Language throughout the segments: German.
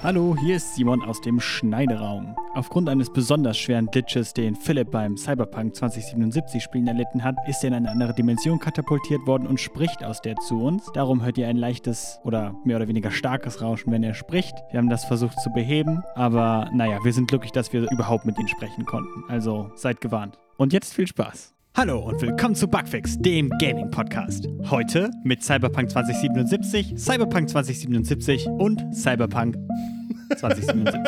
Hallo, hier ist Simon aus dem Schneideraum. Aufgrund eines besonders schweren Glitches, den Philipp beim Cyberpunk 2077 Spielen erlitten hat, ist er in eine andere Dimension katapultiert worden und spricht aus der zu uns. Darum hört ihr ein leichtes oder mehr oder weniger starkes Rauschen, wenn er spricht. Wir haben das versucht zu beheben, aber naja, wir sind glücklich, dass wir überhaupt mit ihm sprechen konnten. Also seid gewarnt. Und jetzt viel Spaß. Hallo und willkommen zu Bugfix, dem Gaming-Podcast. Heute mit Cyberpunk 2077, Cyberpunk 2077 und Cyberpunk 2077.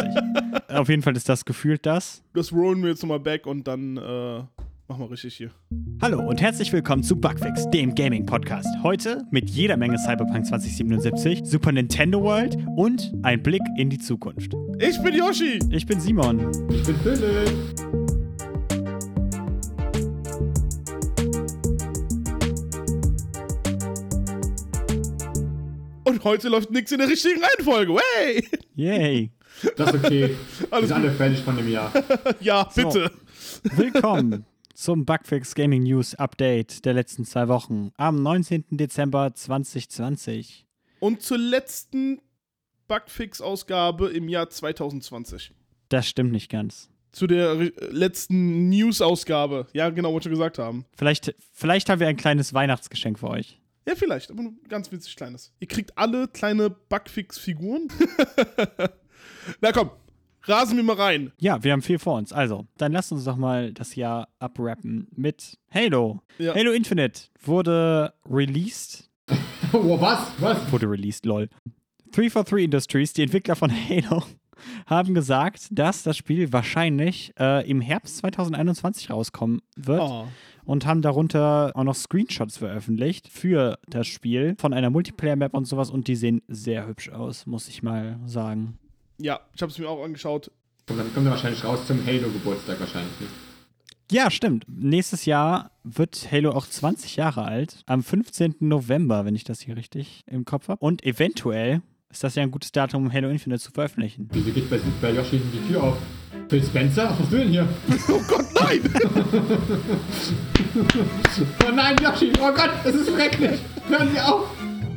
Auf jeden Fall ist das gefühlt das. Das rollen wir jetzt nochmal back und dann äh, machen wir richtig hier. Hallo und herzlich willkommen zu Bugfix, dem Gaming-Podcast. Heute mit jeder Menge Cyberpunk 2077, Super Nintendo World und ein Blick in die Zukunft. Ich bin Yoshi! Ich bin Simon. Ich bin Philipp. Und heute läuft nichts in der richtigen Reihenfolge. Hey! Yay. Das ist okay. Wir Alles sind alle fertig von dem Jahr. Ja, bitte. Willkommen zum Bugfix Gaming News Update der letzten zwei Wochen am 19. Dezember 2020. Und zur letzten Bugfix-Ausgabe im Jahr 2020. Das stimmt nicht ganz. Zu der letzten News-Ausgabe. Ja, genau, wollte ich schon gesagt haben. Vielleicht, vielleicht haben wir ein kleines Weihnachtsgeschenk für euch. Ja, vielleicht, aber nur ganz winzig kleines. Ihr kriegt alle kleine Bugfix-Figuren. Na komm, rasen wir mal rein. Ja, wir haben viel vor uns. Also, dann lasst uns doch mal das Jahr abrappen mit Halo. Ja. Halo Infinite wurde released. oh, was? Was? Wurde released, lol. 343 Industries, die Entwickler von Halo, haben gesagt, dass das Spiel wahrscheinlich äh, im Herbst 2021 rauskommen wird. Oh. Und haben darunter auch noch Screenshots veröffentlicht für das Spiel von einer Multiplayer-Map und sowas und die sehen sehr hübsch aus, muss ich mal sagen. Ja, ich habe es mir auch angeschaut. Und dann kommt er wahrscheinlich raus zum Halo-Geburtstag wahrscheinlich. Ne? Ja, stimmt. Nächstes Jahr wird Halo auch 20 Jahre alt. Am 15. November, wenn ich das hier richtig im Kopf habe. Und eventuell ist das ja ein gutes Datum, um Halo Infinite zu veröffentlichen. Wieso geht bei, bei Yoshi die Tür auf? Phil Spencer? Was machst du denn hier? Oh Gott, nein! Oh nein, Yoshi! Oh Gott, es ist schrecklich! Hören Sie auf!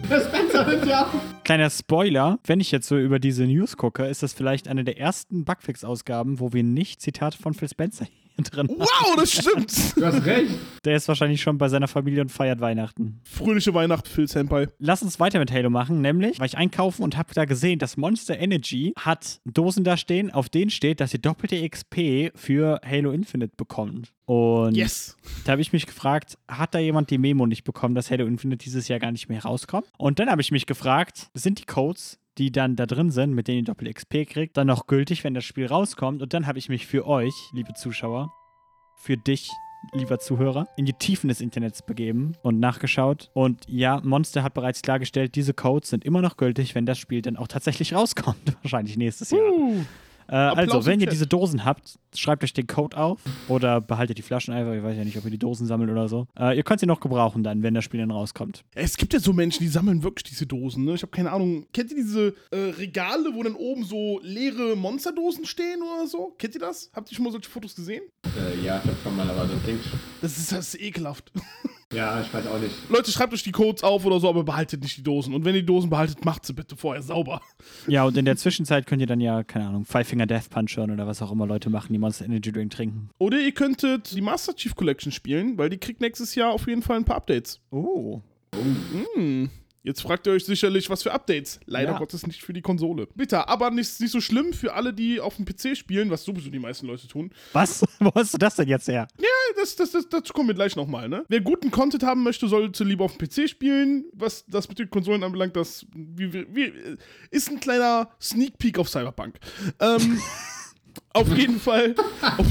Herr Spencer, hören Sie auf! Kleiner Spoiler, wenn ich jetzt so über diese News gucke, ist das vielleicht eine der ersten Bugfix-Ausgaben, wo wir nicht Zitate von Phil Spencer hier drin wow, das stimmt! Du hast recht! Der ist wahrscheinlich schon bei seiner Familie und feiert Weihnachten. Fröhliche Weihnacht, Phil Senpai. Lass uns weiter mit Halo machen, nämlich war ich einkaufen und habe da gesehen, dass Monster Energy hat Dosen da stehen, auf denen steht, dass ihr doppelte XP für Halo Infinite bekommt. Und Yes! da habe ich mich gefragt, hat da jemand die Memo nicht bekommen, dass Halo Infinite dieses Jahr gar nicht mehr rauskommt? Und dann habe ich mich gefragt, sind die Codes, die dann da drin sind, mit denen ihr doppelt XP kriegt, dann noch gültig, wenn das Spiel rauskommt? Und dann habe ich mich für euch, liebe Zuschauer, für dich, lieber Zuhörer, in die Tiefen des Internets begeben und nachgeschaut. Und ja, Monster hat bereits klargestellt, diese Codes sind immer noch gültig, wenn das Spiel dann auch tatsächlich rauskommt. Wahrscheinlich nächstes Jahr. Uh, Äh, also, wenn ihr diese Dosen habt, schreibt euch den Code auf oder behaltet die Flaschen einfach. Ich weiß ja nicht, ob ihr die Dosen sammelt oder so. Äh, ihr könnt sie noch gebrauchen dann, wenn das Spiel dann rauskommt. es gibt ja so Menschen, die sammeln wirklich diese Dosen, ne? Ich habe keine Ahnung. Kennt ihr diese äh, Regale, wo dann oben so leere Monsterdosen stehen oder so? Kennt ihr das? Habt ihr schon mal solche Fotos gesehen? Äh, ja, ich hab schon mal, aber das klingt. Das ist, das ist ekelhaft. Ja, ich weiß auch nicht. Leute, schreibt euch die Codes auf oder so, aber behaltet nicht die Dosen. Und wenn ihr die Dosen behaltet, macht sie bitte vorher sauber. Ja, und in der Zwischenzeit könnt ihr dann ja, keine Ahnung, Five Finger Death Punch hören oder was auch immer Leute machen, die Monster Energy Drink trinken. Oder ihr könntet die Master Chief Collection spielen, weil die kriegt nächstes Jahr auf jeden Fall ein paar Updates. Oh. Hm. Jetzt fragt ihr euch sicherlich, was für Updates. Leider Ja. Gottes nicht für die Konsole. Bitter, aber nicht, nicht so schlimm für alle, die auf dem PC spielen, was sowieso die meisten Leute tun. Was? Wo hast du das denn jetzt her? Ja, das, das, das, dazu kommen wir gleich nochmal, ne? Wer guten Content haben möchte, sollte lieber auf dem PC spielen. Was das mit den Konsolen anbelangt, das wie, wie, ist ein kleiner Sneak Peek auf Cyberpunk. Ähm, auf jeden Fall, auf,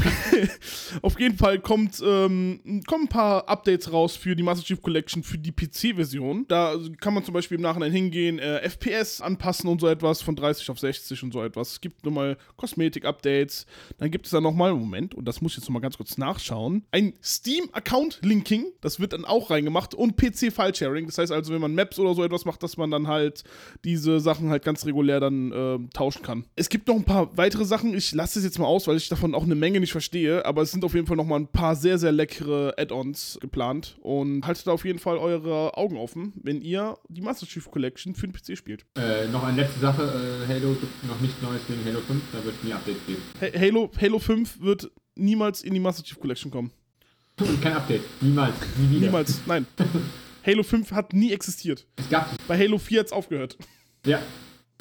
auf jeden Fall kommt, ähm, kommen ein paar Updates raus für die Master Chief Collection für die PC-Version. Da kann man zum Beispiel im Nachhinein hingehen, äh, FPS anpassen und so etwas von 30 auf 60 und so etwas. Es gibt nochmal Kosmetik-Updates. Dann gibt es dann nochmal, Moment, und das muss ich jetzt nochmal ganz kurz nachschauen, ein Steam-Account-Linking. Das wird dann auch reingemacht und PC-File-Sharing. Das heißt also, wenn man Maps oder so etwas macht, dass man dann halt diese Sachen halt ganz regulär dann ähm, tauschen kann. Es gibt noch ein paar weitere Sachen. Ich lasse es jetzt mal aus, weil ich davon auch eine Menge nicht verstehe, aber es sind auf jeden Fall nochmal ein paar sehr, sehr leckere Add-ons geplant und haltet da auf jeden Fall eure Augen offen, wenn ihr die Master Chief Collection für den PC spielt. Äh, noch eine letzte Sache, äh, Halo gibt noch nichts Neues wegen Halo 5, da wird es nie Updates geben. Ha- Halo, Halo 5 wird niemals in die Master Chief Collection kommen. Und kein Update, niemals, nie wieder. Niemals, nein. Halo 5 hat nie existiert. Es gab Bei Halo 4 hat es aufgehört. Ja,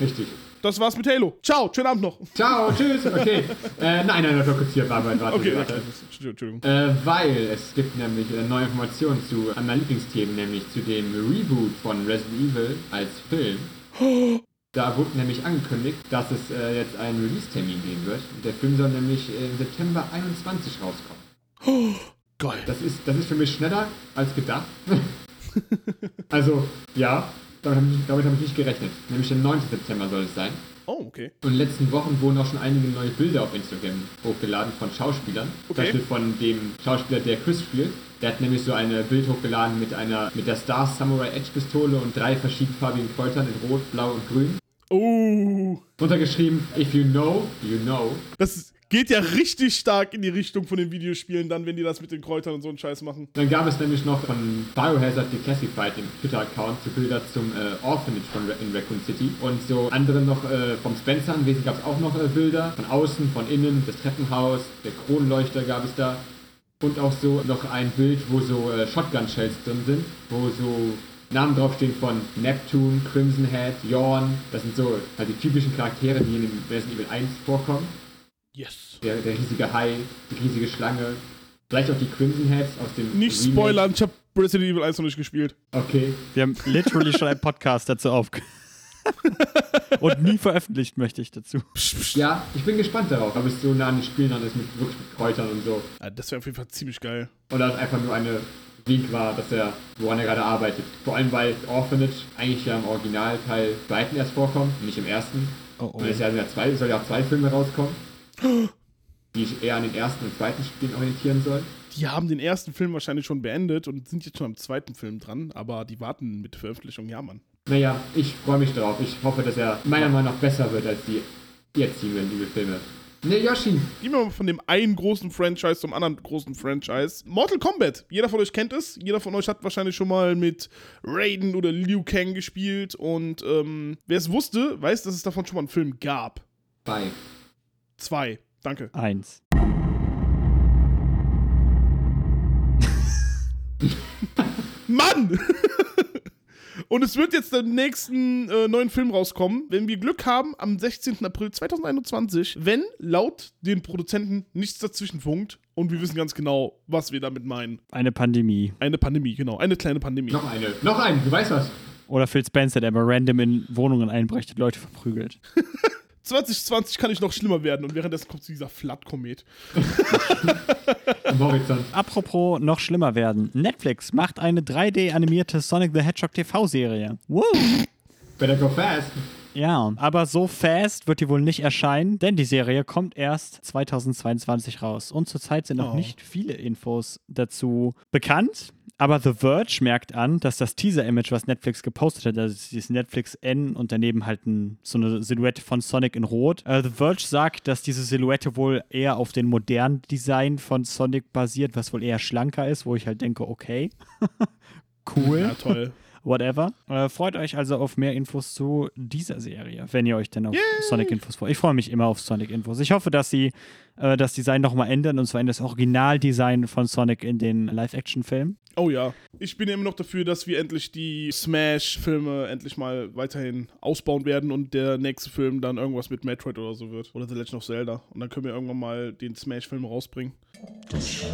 richtig. Das war's mit Halo. Ciao, schönen Abend noch. Ciao, tschüss, okay. äh, nein, nein, war kurz hier, warte, warte, Okay, warte. okay. Entschuldigung. Äh, weil es gibt nämlich äh, neue Informationen zu einem meiner Lieblingsthemen, nämlich zu dem Reboot von Resident Evil als Film. Da wurde nämlich angekündigt, dass es äh, jetzt einen Release-Termin geben wird. Der Film soll nämlich im September 21 rauskommen. Geil. Das ist, das ist für mich schneller als gedacht. also, ja, damit habe ich, damit hab ich nicht gerechnet. Nämlich der 9. September soll es sein. Oh, okay. Und in den letzten Wochen wurden auch schon einige neue Bilder auf Instagram hochgeladen von Schauspielern. Zum Okay. Beispiel von dem Schauspieler, der Chris spielt. Der hat nämlich so ein Bild hochgeladen mit einer mit der Star Samurai Edge Pistole und drei verschiedenfarbigen Kräutern in Rot, Blau und Grün. Oh. Drunter geschrieben, if you know, you know. Das geht ja richtig stark in die Richtung von den Videospielen dann, wenn die das mit den Kräutern und so einen Scheiß machen. Dann gab es nämlich noch von Biohazard Declassified, dem Twitter-Account, so Bilder zum äh, Orphanage von Ra- in Raccoon City. Und so andere noch äh, vom Spencer anwesend gab es auch noch äh, Bilder. Von außen, von innen, das Treppenhaus, der Kronleuchter gab es da. Und auch so noch ein Bild, wo so äh, Shotgun-Shells drin sind, wo so Namen draufstehen von Neptune, Crimson Head, Yorn. Das sind so halt die typischen Charaktere, die in Resident Evil 1 vorkommen. Yes. Der, der riesige Hai, die riesige Schlange. Vielleicht auch die Crimson Heads aus dem Nicht Remake. spoilern, ich habe Resident Evil 1 noch nicht gespielt. Okay. Wir haben literally schon einen Podcast dazu aufge... Und nie veröffentlicht, möchte ich dazu. Ja, ich bin gespannt darauf, ob es so nah an den Spielen dann ist mit wirklich mit Kräutern und so. Ja, das wäre auf jeden Fall ziemlich geil. Oder es einfach nur eine Link war, dass er, woran er gerade arbeitet. Vor allem, weil Orphanage eigentlich ja im Originalteil zweiten erst vorkommt, nicht im ersten. Oh, oh. Und es ja, ja zwei, soll ja zwei Filme rauskommen, die sich eher an den ersten und zweiten Spielen orientieren sollen. Die haben den ersten Film wahrscheinlich schon beendet und sind jetzt schon am zweiten Film dran, aber die warten mit Veröffentlichung, ja, Mann. Naja, ich freue mich darauf. Ich hoffe, dass er meiner Meinung nach besser wird als die jetzigen Evil Filme. Ne, Yoshi. Gehen wir mal von dem einen großen Franchise zum anderen großen Franchise. Mortal Kombat. Jeder von euch kennt es. Jeder von euch hat wahrscheinlich schon mal mit Raiden oder Liu Kang gespielt. Und ähm, wer es wusste, weiß, dass es davon schon mal einen Film gab. Bei. Zwei. Danke. Eins. Mann! Und es wird jetzt den nächsten äh, neuen Film rauskommen, wenn wir Glück haben, am 16. April 2021, wenn laut den Produzenten nichts dazwischen funkt und wir wissen ganz genau, was wir damit meinen. Eine Pandemie. Eine Pandemie, genau. Eine kleine Pandemie. Noch eine. Noch eine, du weißt was. Oder Phil Spencer, der mal random in Wohnungen einbricht und Leute verprügelt. 2020 kann ich noch schlimmer werden und währenddessen kommt dieser Flat-Komet. Apropos noch schlimmer werden. Netflix macht eine 3D-animierte Sonic the Hedgehog TV-Serie. Woo! Better go fast. Ja, aber so fast wird die wohl nicht erscheinen, denn die Serie kommt erst 2022 raus. Und zurzeit sind noch Oh. nicht viele Infos dazu bekannt. Aber The Verge merkt an, dass das Teaser-Image, was Netflix gepostet hat, also dieses Netflix N und daneben halt ein, so eine Silhouette von Sonic in Rot. Äh, The Verge sagt, dass diese Silhouette wohl eher auf den modernen Design von Sonic basiert, was wohl eher schlanker ist, wo ich halt denke, okay, cool Ja, toll. Whatever. Äh, freut euch also auf mehr Infos zu dieser Serie, wenn ihr euch denn auf Sonic-Infos freut. Ich freue mich immer auf Sonic-Infos. Ich hoffe, dass sie äh, das Design nochmal ändern und zwar in das Originaldesign von Sonic in den Live-Action-Filmen. Oh ja. Ich bin immer noch dafür, dass wir endlich die Smash-Filme endlich mal weiterhin ausbauen werden und der nächste Film dann irgendwas mit Metroid oder so wird. Oder The Legend of Zelda. Und dann können wir irgendwann mal den Smash-Film rausbringen. Das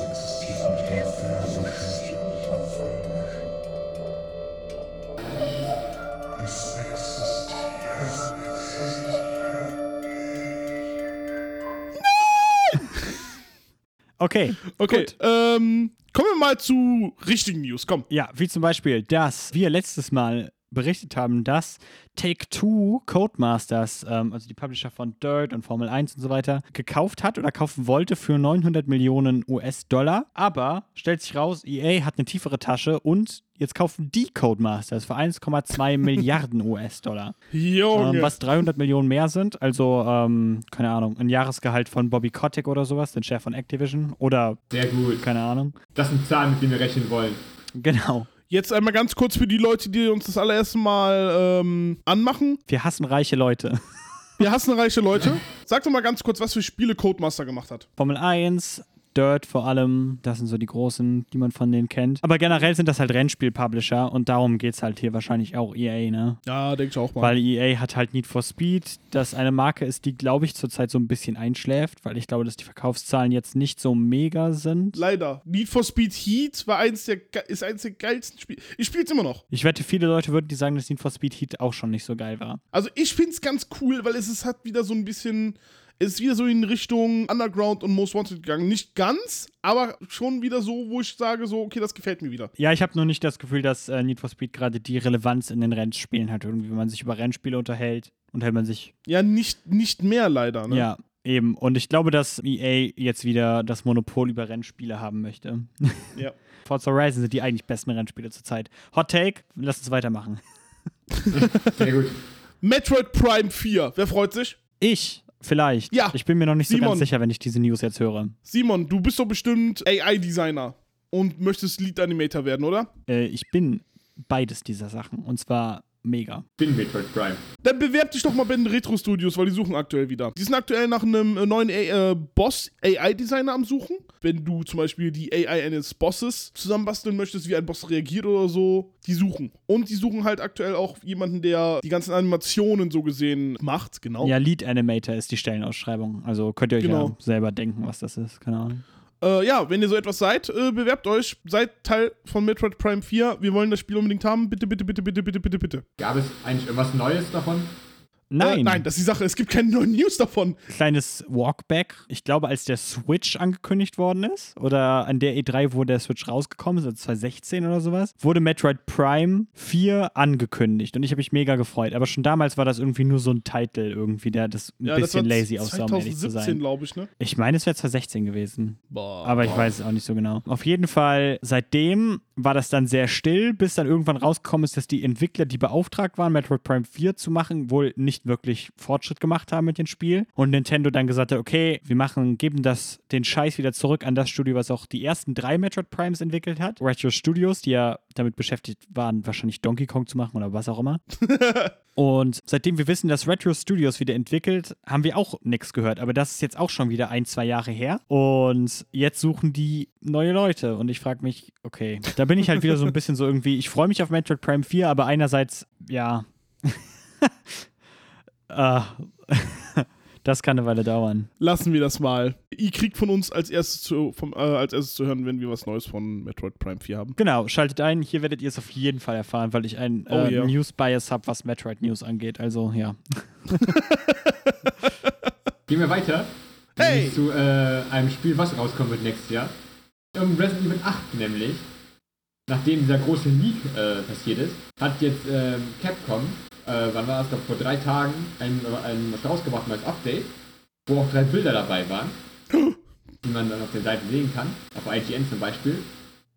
Existiert nicht Es Okay. Okay, Gut. ähm, kommen wir mal zu richtigen News. Komm. Ja, wie zum Beispiel, dass wir letztes Mal berichtet haben, dass Take-Two Codemasters, ähm, also die Publisher von Dirt und Formel 1 und so weiter, gekauft hat oder kaufen wollte für 900 Millionen US-Dollar. Aber stellt sich raus, EA hat eine tiefere Tasche und jetzt kaufen die Codemasters für 1,2 Milliarden US-Dollar. Ähm, was 300 Millionen mehr sind. Also, ähm, keine Ahnung, ein Jahresgehalt von Bobby Kotick oder sowas, den Chef von Activision. Oder, Sehr gut. keine Ahnung. Das sind Zahlen, mit denen wir rechnen wollen. Genau. Jetzt einmal ganz kurz für die Leute, die uns das allererste Mal ähm, anmachen. Wir hassen reiche Leute. Wir hassen reiche Leute. Sag doch mal ganz kurz, was für Spiele Codemaster gemacht hat. Formel 1, Dirt vor allem, das sind so die großen, die man von denen kennt. Aber generell sind das halt Rennspiel-Publisher und darum geht es halt hier wahrscheinlich auch EA, ne? Ja, denke ich auch mal. Weil EA hat halt Need for Speed, das eine Marke ist, die, glaube ich, zurzeit so ein bisschen einschläft, weil ich glaube, dass die Verkaufszahlen jetzt nicht so mega sind. Leider. Need for Speed Heat war eins der, ist eins der geilsten Spiele. Ich spiele es immer noch. Ich wette, viele Leute würden die sagen, dass Need for Speed Heat auch schon nicht so geil war. Also ich finde es ganz cool, weil es ist hat wieder so ein bisschen, ist wieder so in Richtung Underground und Most Wanted gegangen. Nicht ganz, aber schon wieder so, wo ich sage so, okay, das gefällt mir wieder. Ja, ich habe nur nicht das Gefühl, dass äh, Need for Speed gerade die Relevanz in den Rennspielen hat. Irgendwie, wenn man sich über Rennspiele unterhält, unterhält man sich Ja, nicht, nicht mehr leider, ne? Ja, eben. Und ich glaube, dass EA jetzt wieder das Monopol über Rennspiele haben möchte. Ja. Forza Horizon sind die eigentlich besten Rennspiele zurzeit. Hot Take, lass uns weitermachen. Sehr gut. Metroid Prime 4, wer freut sich? Ich, vielleicht. Ja, Ich bin mir noch nicht so Simon. ganz sicher, wenn ich diese News jetzt höre. Simon, du bist doch bestimmt AI-Designer und möchtest Lead-Animator werden, oder? Äh, ich bin beides dieser Sachen. Und zwar mega. Bin Metroid Prime. Dann bewerb dich doch mal bei den Retro-Studios, weil die suchen aktuell wieder. Die sind aktuell nach einem äh, neuen A- äh, Boss-AI-Designer am Suchen. Wenn du zum Beispiel die AI eines Bosses zusammenbasteln möchtest, wie ein Boss reagiert oder so, die suchen. Und die suchen halt aktuell auch jemanden, der die ganzen Animationen so gesehen macht, genau. Ja, Lead Animator ist die Stellenausschreibung. Also könnt ihr euch Genau. ja selber denken, was das ist. Keine Ahnung. Äh, ja, wenn ihr so etwas seid, äh, bewerbt euch, seid Teil von Metroid Prime 4. Wir wollen das Spiel unbedingt haben. Bitte, bitte, bitte, bitte, bitte, bitte, bitte. Gab es eigentlich irgendwas Neues davon? Nein. Äh, nein, das ist die Sache. Es gibt keine neuen News davon. kleines Walkback. Ich glaube, als der Switch angekündigt worden ist oder an der E3, wo der Switch rausgekommen ist, also 2016 oder sowas, wurde Metroid Prime 4 angekündigt und ich habe mich mega gefreut. Aber schon damals war das irgendwie nur so ein Titel irgendwie, der das ein Ja, das bisschen war lazy aussah, um ehrlich zu 2017, sein. glaube ich, ne? Ich meine, es wäre 2016 gewesen. Boah. Aber ich weiß es auch nicht so genau. Auf jeden Fall, seitdem war das dann sehr still, bis dann irgendwann rausgekommen ist, dass die Entwickler, die beauftragt waren, Metroid Prime 4 zu machen, wohl nicht wirklich Fortschritt gemacht haben mit dem Spiel. Und Nintendo dann gesagt hat, okay, wir machen, geben das, den Scheiß wieder zurück an das Studio, was auch die ersten drei Metroid Primes entwickelt hat. Retro Studios, die ja damit beschäftigt waren, wahrscheinlich Donkey Kong zu machen oder was auch immer. Und seitdem wir wissen, dass Retro Studios wieder entwickelt, haben wir auch nichts gehört. Aber das ist jetzt auch schon wieder ein, zwei Jahre her. Und jetzt suchen die neue Leute. Und ich frage mich, okay, da bin ich halt wieder so ein bisschen so irgendwie, ich freue mich auf Metroid Prime 4, aber einerseits, ja. äh, das kann eine Weile dauern. Lassen wir das mal. Ihr kriegt von uns als erstes zu, vom, äh, als erstes zu hören, wenn wir was Neues von Metroid Prime 4 haben. Genau, schaltet ein. Hier werdet ihr es auf jeden Fall erfahren, weil ich ein Oh äh, ja. News-Bias habe, was Metroid News angeht. Also, ja. Gehen wir weiter. Hey! Zu äh, einem Spiel, was rauskommen wird nächstes Jahr. Um Resident Evil 8 nämlich. Nachdem dieser große Leak äh, passiert ist, hat jetzt ähm, Capcom, äh, wann war das, glaube vor drei Tagen, ein, ein, was rausgebracht, ein neues Update, wo auch drei Bilder dabei waren, die man dann auf den Seiten sehen kann, auf IGN zum Beispiel.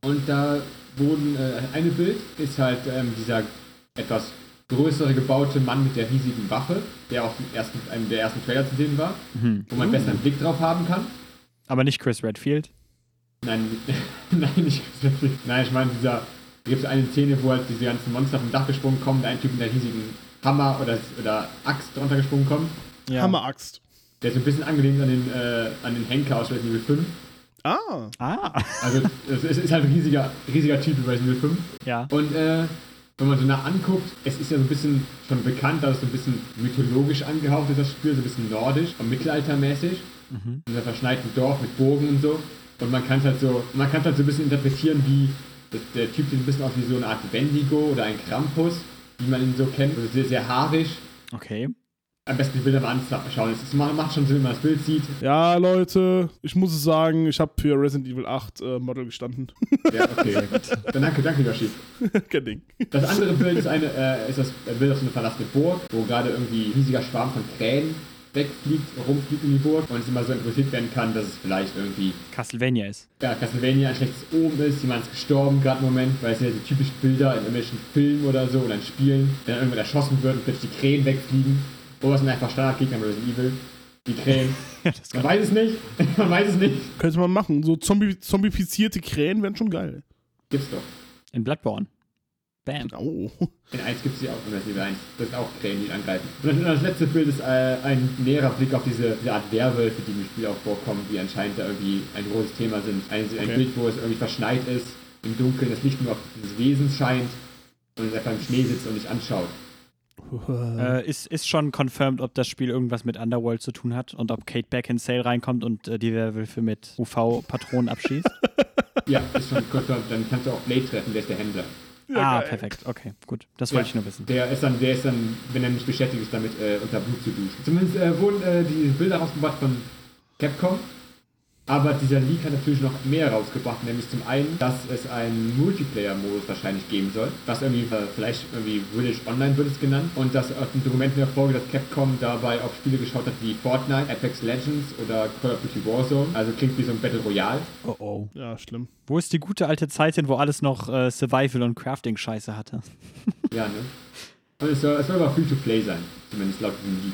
Und da wurden, äh, eine Bild ist halt ähm, dieser etwas größere gebaute Mann mit der riesigen Waffe, der auf dem ersten, einem der ersten Trailer zu sehen war, wo man besser einen Blick drauf haben kann. Aber nicht Chris Redfield. Nein, nein, nicht Nein, ich meine, dieser, da gibt es eine Szene, wo halt diese ganzen Monster vom Dach gesprungen kommen, ein Typ mit einer riesigen Hammer oder, oder Axt drunter gesprungen kommt, Ja. Hammeraxt. der ist so ein bisschen angelehnt an den, äh, an den Henker aus Resident Evil 5. Ah. Ah, Also, es ist, ist halt ein riesiger, riesiger Typ wie Resident Evil 5. ja. Und äh, wenn man so nah anguckt, es ist ja so ein bisschen schon bekannt, dass es so ein bisschen mythologisch angehaucht ist, das Spiel, so ein bisschen nordisch und mittelaltermäßig. In einem verschneiten Dorf mit Burgen und so. Und man kann es halt so, man kann es halt so ein bisschen interpretieren, wie der Typ sieht ein bisschen aus wie so eine Art Wendigo oder ein Krampus, wie man ihn so kennt. Also sehr, sehr haarig. Okay. am besten die Bilder mal anschauen. Es macht macht schon Sinn, wenn man das Bild sieht. Ja, Leute, ich muss es sagen, ich habe für Resident Evil 8 äh, Model gestanden. Ja, okay. Dann danke, danke, Yoshi. Kein Ding. Das andere Bild ist, eine, äh, ist das Bild aus einer verlassenen Burg, wo gerade irgendwie ein riesiger Schwarm von Krähen wegfliegt, rumfliegt in die Burg und es immer so interpretiert werden kann, dass es vielleicht irgendwie Castlevania ist. ja, Castlevania ein schlechtes Omen ist, jemand ist gestorben gerade im Moment, weil es sind ja die typischen Bilder in irgendwelchen Filmen oder so oder in Spielen, wenn dann irgendwann erschossen wird und plötzlich die Krähen wegfliegen. Oder sind einfach Standardgegner bei Resident Evil. Die Krähen. Ja, das Man weiß es nicht. Man weiß es nicht. Könnte man machen. So Zombie zombifizierte Krähen wären schon geil. Gibt's doch. in Bloodborne. Bam. Oh. In 1 gibt es die auch, in Resident Evil 1. Das sind auch Krähen, die angreifen. Und dann das letzte Bild ist äh, ein näherer Blick auf diese, diese Art Werwölfe, die im Spiel auch vorkommen, die anscheinend da irgendwie ein großes Thema sind. Ein, ein Okay. Bild, wo es irgendwie verschneit ist, im Dunkeln, das Licht nur auf dieses Wesen scheint und es einfach im Schnee sitzt und dich anschaut. Äh, ist, ist schon confirmed, ob das Spiel irgendwas mit Underworld zu tun hat und ob Kate Beckinsale reinkommt und äh, die Werwölfe mit UV-Patronen abschießt. Ja, ist schon confirmed. Dann kannst du auch Blade treffen, der ist der Händler. Ah, geil. perfekt. Okay, gut. Das wollte ich nur wissen. Der ist dann, der ist dann, wenn er nicht beschäftigt ist, damit äh, unter Blut zu duschen. Zumindest äh, wurden äh, die Bilder rausgebracht von Capcom. Aber dieser Leak hat natürlich noch mehr rausgebracht, nämlich zum einen, dass es einen Multiplayer-Modus wahrscheinlich geben soll, was irgendwie, vielleicht irgendwie Village Online wird es genannt, und dass aus dem Dokument hervorgeht, dass Capcom dabei auf Spiele geschaut hat wie Fortnite, Apex Legends oder Call of Duty Warzone, also klingt wie so ein Battle Royale. Oh oh. Ja, schlimm. Wo ist die gute alte Zeit hin, wo alles noch äh, Survival und Crafting-Scheiße hatte? Ja, ne? Und es soll, es soll aber Free-to-Play sein, zumindest laut diesem Leak.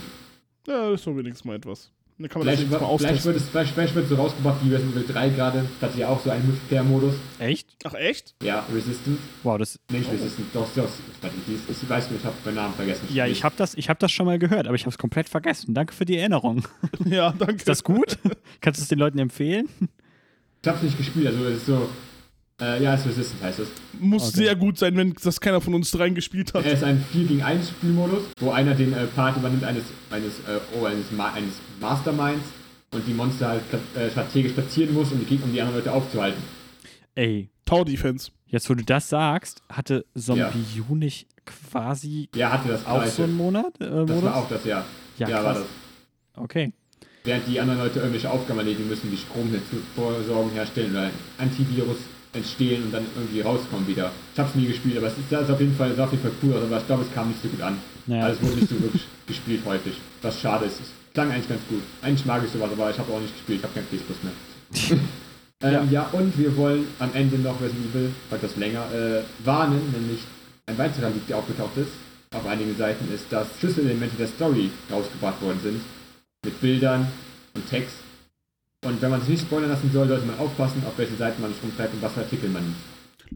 Ja, das ist doch wenigstens mal etwas. Dann kann man das Vielleicht, jetzt mal vielleicht, austesten. wird es, vielleicht, vielleicht wird es so rausgebracht wie Resident Evil 3 gerade. Das hat ja auch so einen Multiplayer-Modus. Echt? Ach, echt? Ja, Resistance. Wow, das. Nicht Resistance, doch, doch. ist- Ich weiß nicht, ich habe meinen Namen vergessen. Ja, ich habe das, ich hab das schon mal gehört, aber ich habe es komplett vergessen. Danke für die Erinnerung. Ja, danke. Ist das gut? Kannst du es den Leuten empfehlen? Ich habe es nicht gespielt, also es ist so. Äh, ja, es ist Resistance heißt es. Muss Okay. sehr gut sein, wenn das keiner von uns dreien gespielt hat. Er ist ein 4 gegen 1 Spielmodus, wo einer den äh, Part übernimmt eines, eines, äh, oh, eines, Ma eines Masterminds und die Monster halt äh, strategisch platzieren muss, um die, um die anderen Leute aufzuhalten. Ey, Tower Defense. jetzt wo du das sagst, hatte Zombie Ja. Nicht quasi Der hatte das auch so einen Monat? Äh, das Modus? war auch das, ja. Ja, ja war das. Okay. Während die anderen Leute irgendwelche Aufgaben erledigen müssen, wie Stromversorgung herstellen oder ein Antivirus entstehen und dann irgendwie rauskommen wieder. Ich hab's nie gespielt, aber es ist, das ist auf jeden Fall, sah auf jeden Fall cool aus, aber ich glaube, es kam nicht so gut an. Ja. Also es wurde nicht so wirklich gespielt häufig. Was schade ist. Es klang eigentlich ganz gut. Eigentlich mag ich sowas, aber ich habe auch nicht gespielt, ich habe kein PS Plus mehr. ähm, ja. und wir wollen am Ende noch Resident Evil, etwas länger, äh, warnen, nämlich ein weiterer Leak, der aufgetaucht ist, auf einigen Seiten ist, dass Schlüsselelemente der Story rausgebracht worden sind. Mit Bildern und Text. Und wenn man sich nicht spoilern lassen soll, sollte man aufpassen, auf welche Seiten man sich rumtreibt und was für Artikel man nimmt.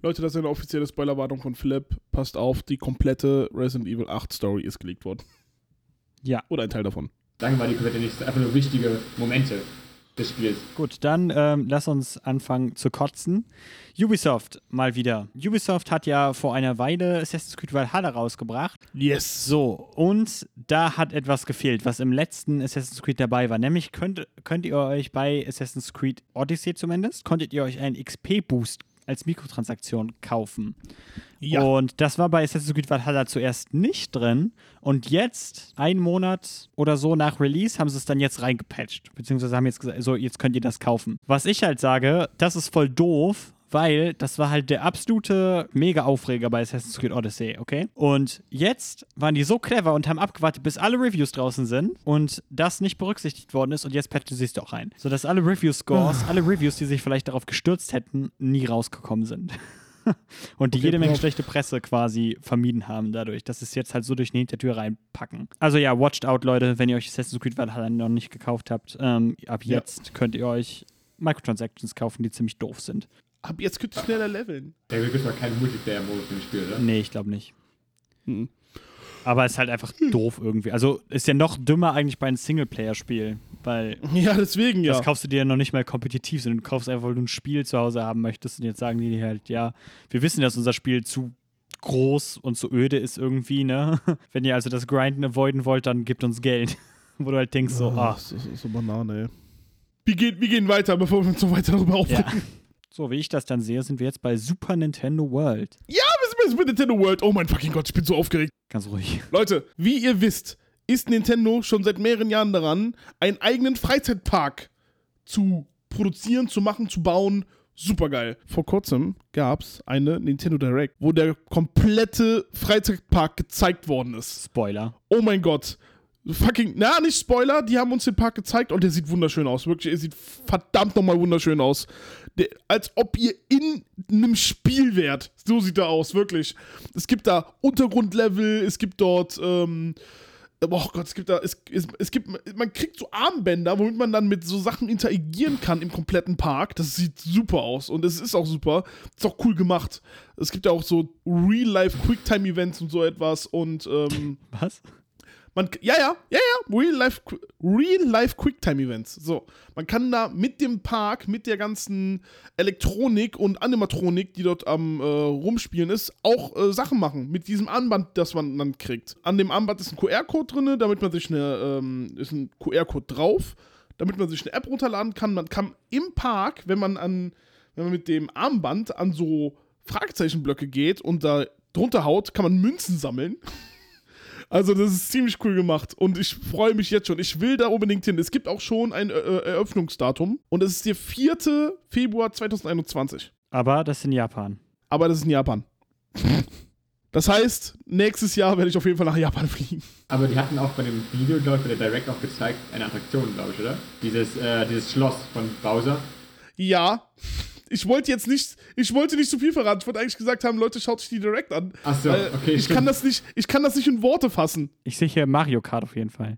Leute, das ist eine offizielle Spoilerwarnung von Philipp. Passt auf, die komplette Resident Evil 8 Story ist geleakt worden. Ja. Oder ein Teil davon. Sagen wir mal die komplette nicht, einfach nur wichtige Momente des Spiels. Gut, dann ähm, lass uns anfangen zu kotzen. Ubisoft mal wieder. Ubisoft hat ja vor einer Weile Assassin's Creed Valhalla rausgebracht. Yes. So, und da hat etwas gefehlt, was im letzten Assassin's Creed dabei war. Nämlich könnt, könnt ihr euch bei Assassin's Creed Odyssey zumindest, konntet ihr euch einen XP-Boost als Mikrotransaktion kaufen. Ja. Und das war bei Assassin's Creed Valhalla zuerst nicht drin. Und jetzt, einen Monat oder so nach Release, haben sie es dann jetzt reingepatcht. Beziehungsweise haben jetzt gesagt, so, jetzt könnt ihr das kaufen. Was ich halt sage, das ist voll doof, weil das war halt der absolute Mega-Aufreger bei Assassin's Creed Odyssey, okay? Und jetzt waren die so clever und haben abgewartet, bis alle Reviews draußen sind und das nicht berücksichtigt worden ist und jetzt patchen sie es doch rein. Sodass alle Review-Scores, alle Reviews, die sich vielleicht darauf gestürzt hätten, nie rausgekommen sind. und die Okay, jede Menge schlechte Presse quasi vermieden haben dadurch, dass sie es jetzt halt so durch die Hintertür reinpacken. Also ja, watched out, Leute, wenn ihr euch Assassin's Creed Valhalla noch nicht gekauft habt. Ähm, ab Ja. jetzt könnt ihr euch Microtransactions kaufen, die ziemlich doof sind. Ab jetzt könnt ihr schneller leveln. Da gibt es doch keinen Multiplayer-Modus im Spiel, oder? Nee, ich glaube nicht. Hm. Aber es ist halt einfach doof irgendwie. Also ist ja noch dümmer eigentlich bei einem Singleplayer-Spiel, weil Ja, deswegen ja. das kaufst du dir ja noch nicht mal kompetitiv, sondern du kaufst einfach, weil du ein Spiel zu Hause haben möchtest und jetzt sagen die dir halt, ja, wir wissen, dass unser Spiel zu groß und zu öde ist irgendwie, ne? Wenn ihr also das Grinden avoiden wollt, dann gebt uns Geld. Wo du halt denkst so, Oh, ah, das ist so Banane, ey. Wir gehen, wir gehen weiter, bevor wir uns so weiter darüber ja. So, wie ich das dann sehe, sind wir jetzt bei Super Nintendo World. Ja, wir sind bei Super Nintendo World. Oh mein fucking Gott, ich bin so aufgeregt. Ganz ruhig. Leute, wie ihr wisst, ist Nintendo schon seit mehreren Jahren daran, einen eigenen Freizeitpark zu produzieren, zu machen, zu bauen. Supergeil. Vor kurzem gab es eine Nintendo Direct, wo der komplette Freizeitpark gezeigt worden ist. Spoiler. Oh mein Gott. Fucking, na, nicht Spoiler, die haben uns den Park gezeigt und der sieht wunderschön aus. Wirklich, er sieht verdammt nochmal wunderschön aus. Als ob ihr in einem Spiel wärt. So sieht er aus, wirklich. Es gibt da Untergrundlevel, es gibt dort, ähm, oh Gott, es gibt da, es, es, es gibt, man kriegt so Armbänder, womit man dann mit so Sachen interagieren kann im kompletten Park. Das sieht super aus und es ist auch super. Ist auch cool gemacht. Es gibt ja auch so Real-Life Quicktime-Events und so etwas und, ähm, Was? Man, ja, ja, ja, ja, Real-Life Real Life Quicktime-Events. So, man kann da mit dem Park, mit der ganzen Elektronik und Animatronik, die dort am äh, Rumspielen ist, auch äh, Sachen machen. Mit diesem Armband, das man dann kriegt. An dem Armband ist ein QR-Code drin, damit man sich eine, ähm, ist ein QR-Code drauf, damit man sich eine App runterladen kann. Man kann im Park, wenn man an, wenn man mit dem Armband an so Fragezeichenblöcke geht und da drunter haut, kann man Münzen sammeln. Also das ist ziemlich cool gemacht und ich freue mich jetzt schon. Ich will da unbedingt hin. Es gibt auch schon ein äh, Eröffnungsdatum und es ist der 4. Februar 2021. Aber das ist in Japan. Aber das ist in Japan. Das heißt, nächstes Jahr werde ich auf jeden Fall nach Japan fliegen. Aber die hatten auch bei dem Video, glaube ich, bei der Direct auch gezeigt, eine Attraktion, glaube ich, oder? Dieses, äh, dieses Schloss von Bowser. Ja, ich wollte jetzt nicht, ich wollte nicht zu viel verraten. Ich wollte eigentlich gesagt haben, Leute, schaut euch die direkt an. Ach so, okay, ich stimmt. kann das nicht, ich kann das nicht in Worte fassen. Ich sehe hier Mario Kart auf jeden Fall.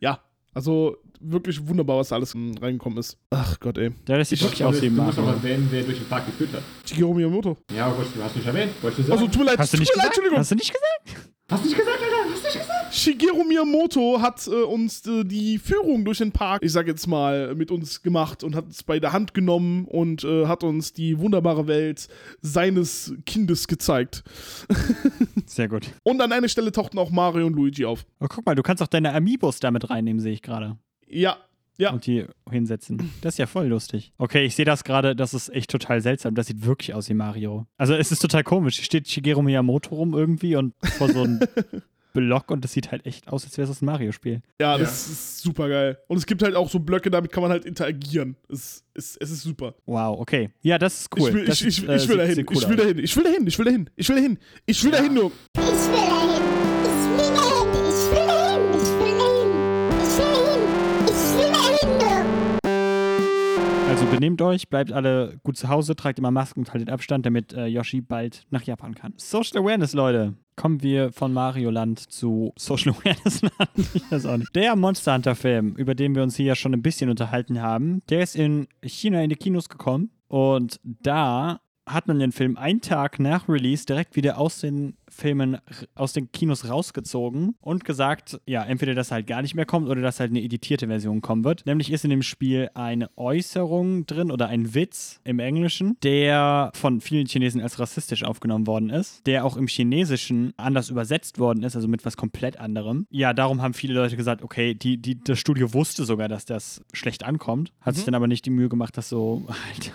Ja, also wirklich wunderbar, was da alles ähm, reingekommen ist. Ach Gott, ey. Ja, das sieht Ich- wirklich Aber aus wie du musst Mario. noch erwähnen, wer durch den Park geführt hat. Shigeru Miyamoto. Ja, aber du hast nicht erwähnt. Wolltest du sagen? Also, tut mir leid, Hast du tut nicht mir leid, gesagt? Entschuldigung. Hast du nicht gesagt? Hast du nicht gesagt, Alter? Hast du nicht gesagt? Shigeru Miyamoto hat äh, uns äh, die Führung durch den Park, ich sag jetzt mal, mit uns gemacht und hat uns bei der Hand genommen und äh, hat uns die wunderbare Welt seines Kindes gezeigt. Sehr gut. Und an einer Stelle tauchten auch Mario und Luigi auf. Oh, guck mal, du kannst auch deine Amiibos damit reinnehmen, sehe ich gerade. Ja, ja. Und die hinsetzen. Das ist ja voll lustig. Okay, ich sehe das gerade, das ist echt total seltsam. Das sieht wirklich aus wie Mario. Also es ist total komisch. Hier steht Shigeru Miyamoto rum irgendwie und vor so einem Block und das sieht halt echt aus, als wäre es ein Mario-Spiel. Ja, das ist super geil. Und es gibt halt auch so Blöcke, damit kann man halt interagieren. Es, es, es ist super. Wow, okay. Ja, das ist cool. Ich will, das ich, will dahin. ich will dahin. Ich will dahin. Ich will dahin. Ich will dahin. Ich will dahin, nur. Ich will dahin. Benehmt euch, bleibt alle gut zu Hause, tragt immer Masken und haltet Abstand, damit äh, Yoshi bald nach Japan kann. Social Awareness, Leute. Kommen wir von Mario Land zu Social Awareness Land. Ich auch nicht. Der Monster Hunter Film, über den wir uns hier ja schon ein bisschen unterhalten haben, der ist in China in die Kinos gekommen und da hat man den Film einen Tag nach Release direkt wieder aus den Filmen, aus den Kinos rausgezogen und gesagt, ja, entweder dass halt gar nicht mehr kommt oder dass halt eine editierte Version kommen wird. Nämlich ist in dem Spiel eine Äußerung drin oder ein Witz im Englischen, der von vielen Chinesen als rassistisch aufgenommen worden ist, der auch im Chinesischen anders übersetzt worden ist, also mit was komplett anderem. Ja, darum haben viele Leute gesagt, okay, die, die, das Studio wusste sogar, dass das schlecht ankommt, hat sich dann aber nicht die Mühe gemacht, das so halt,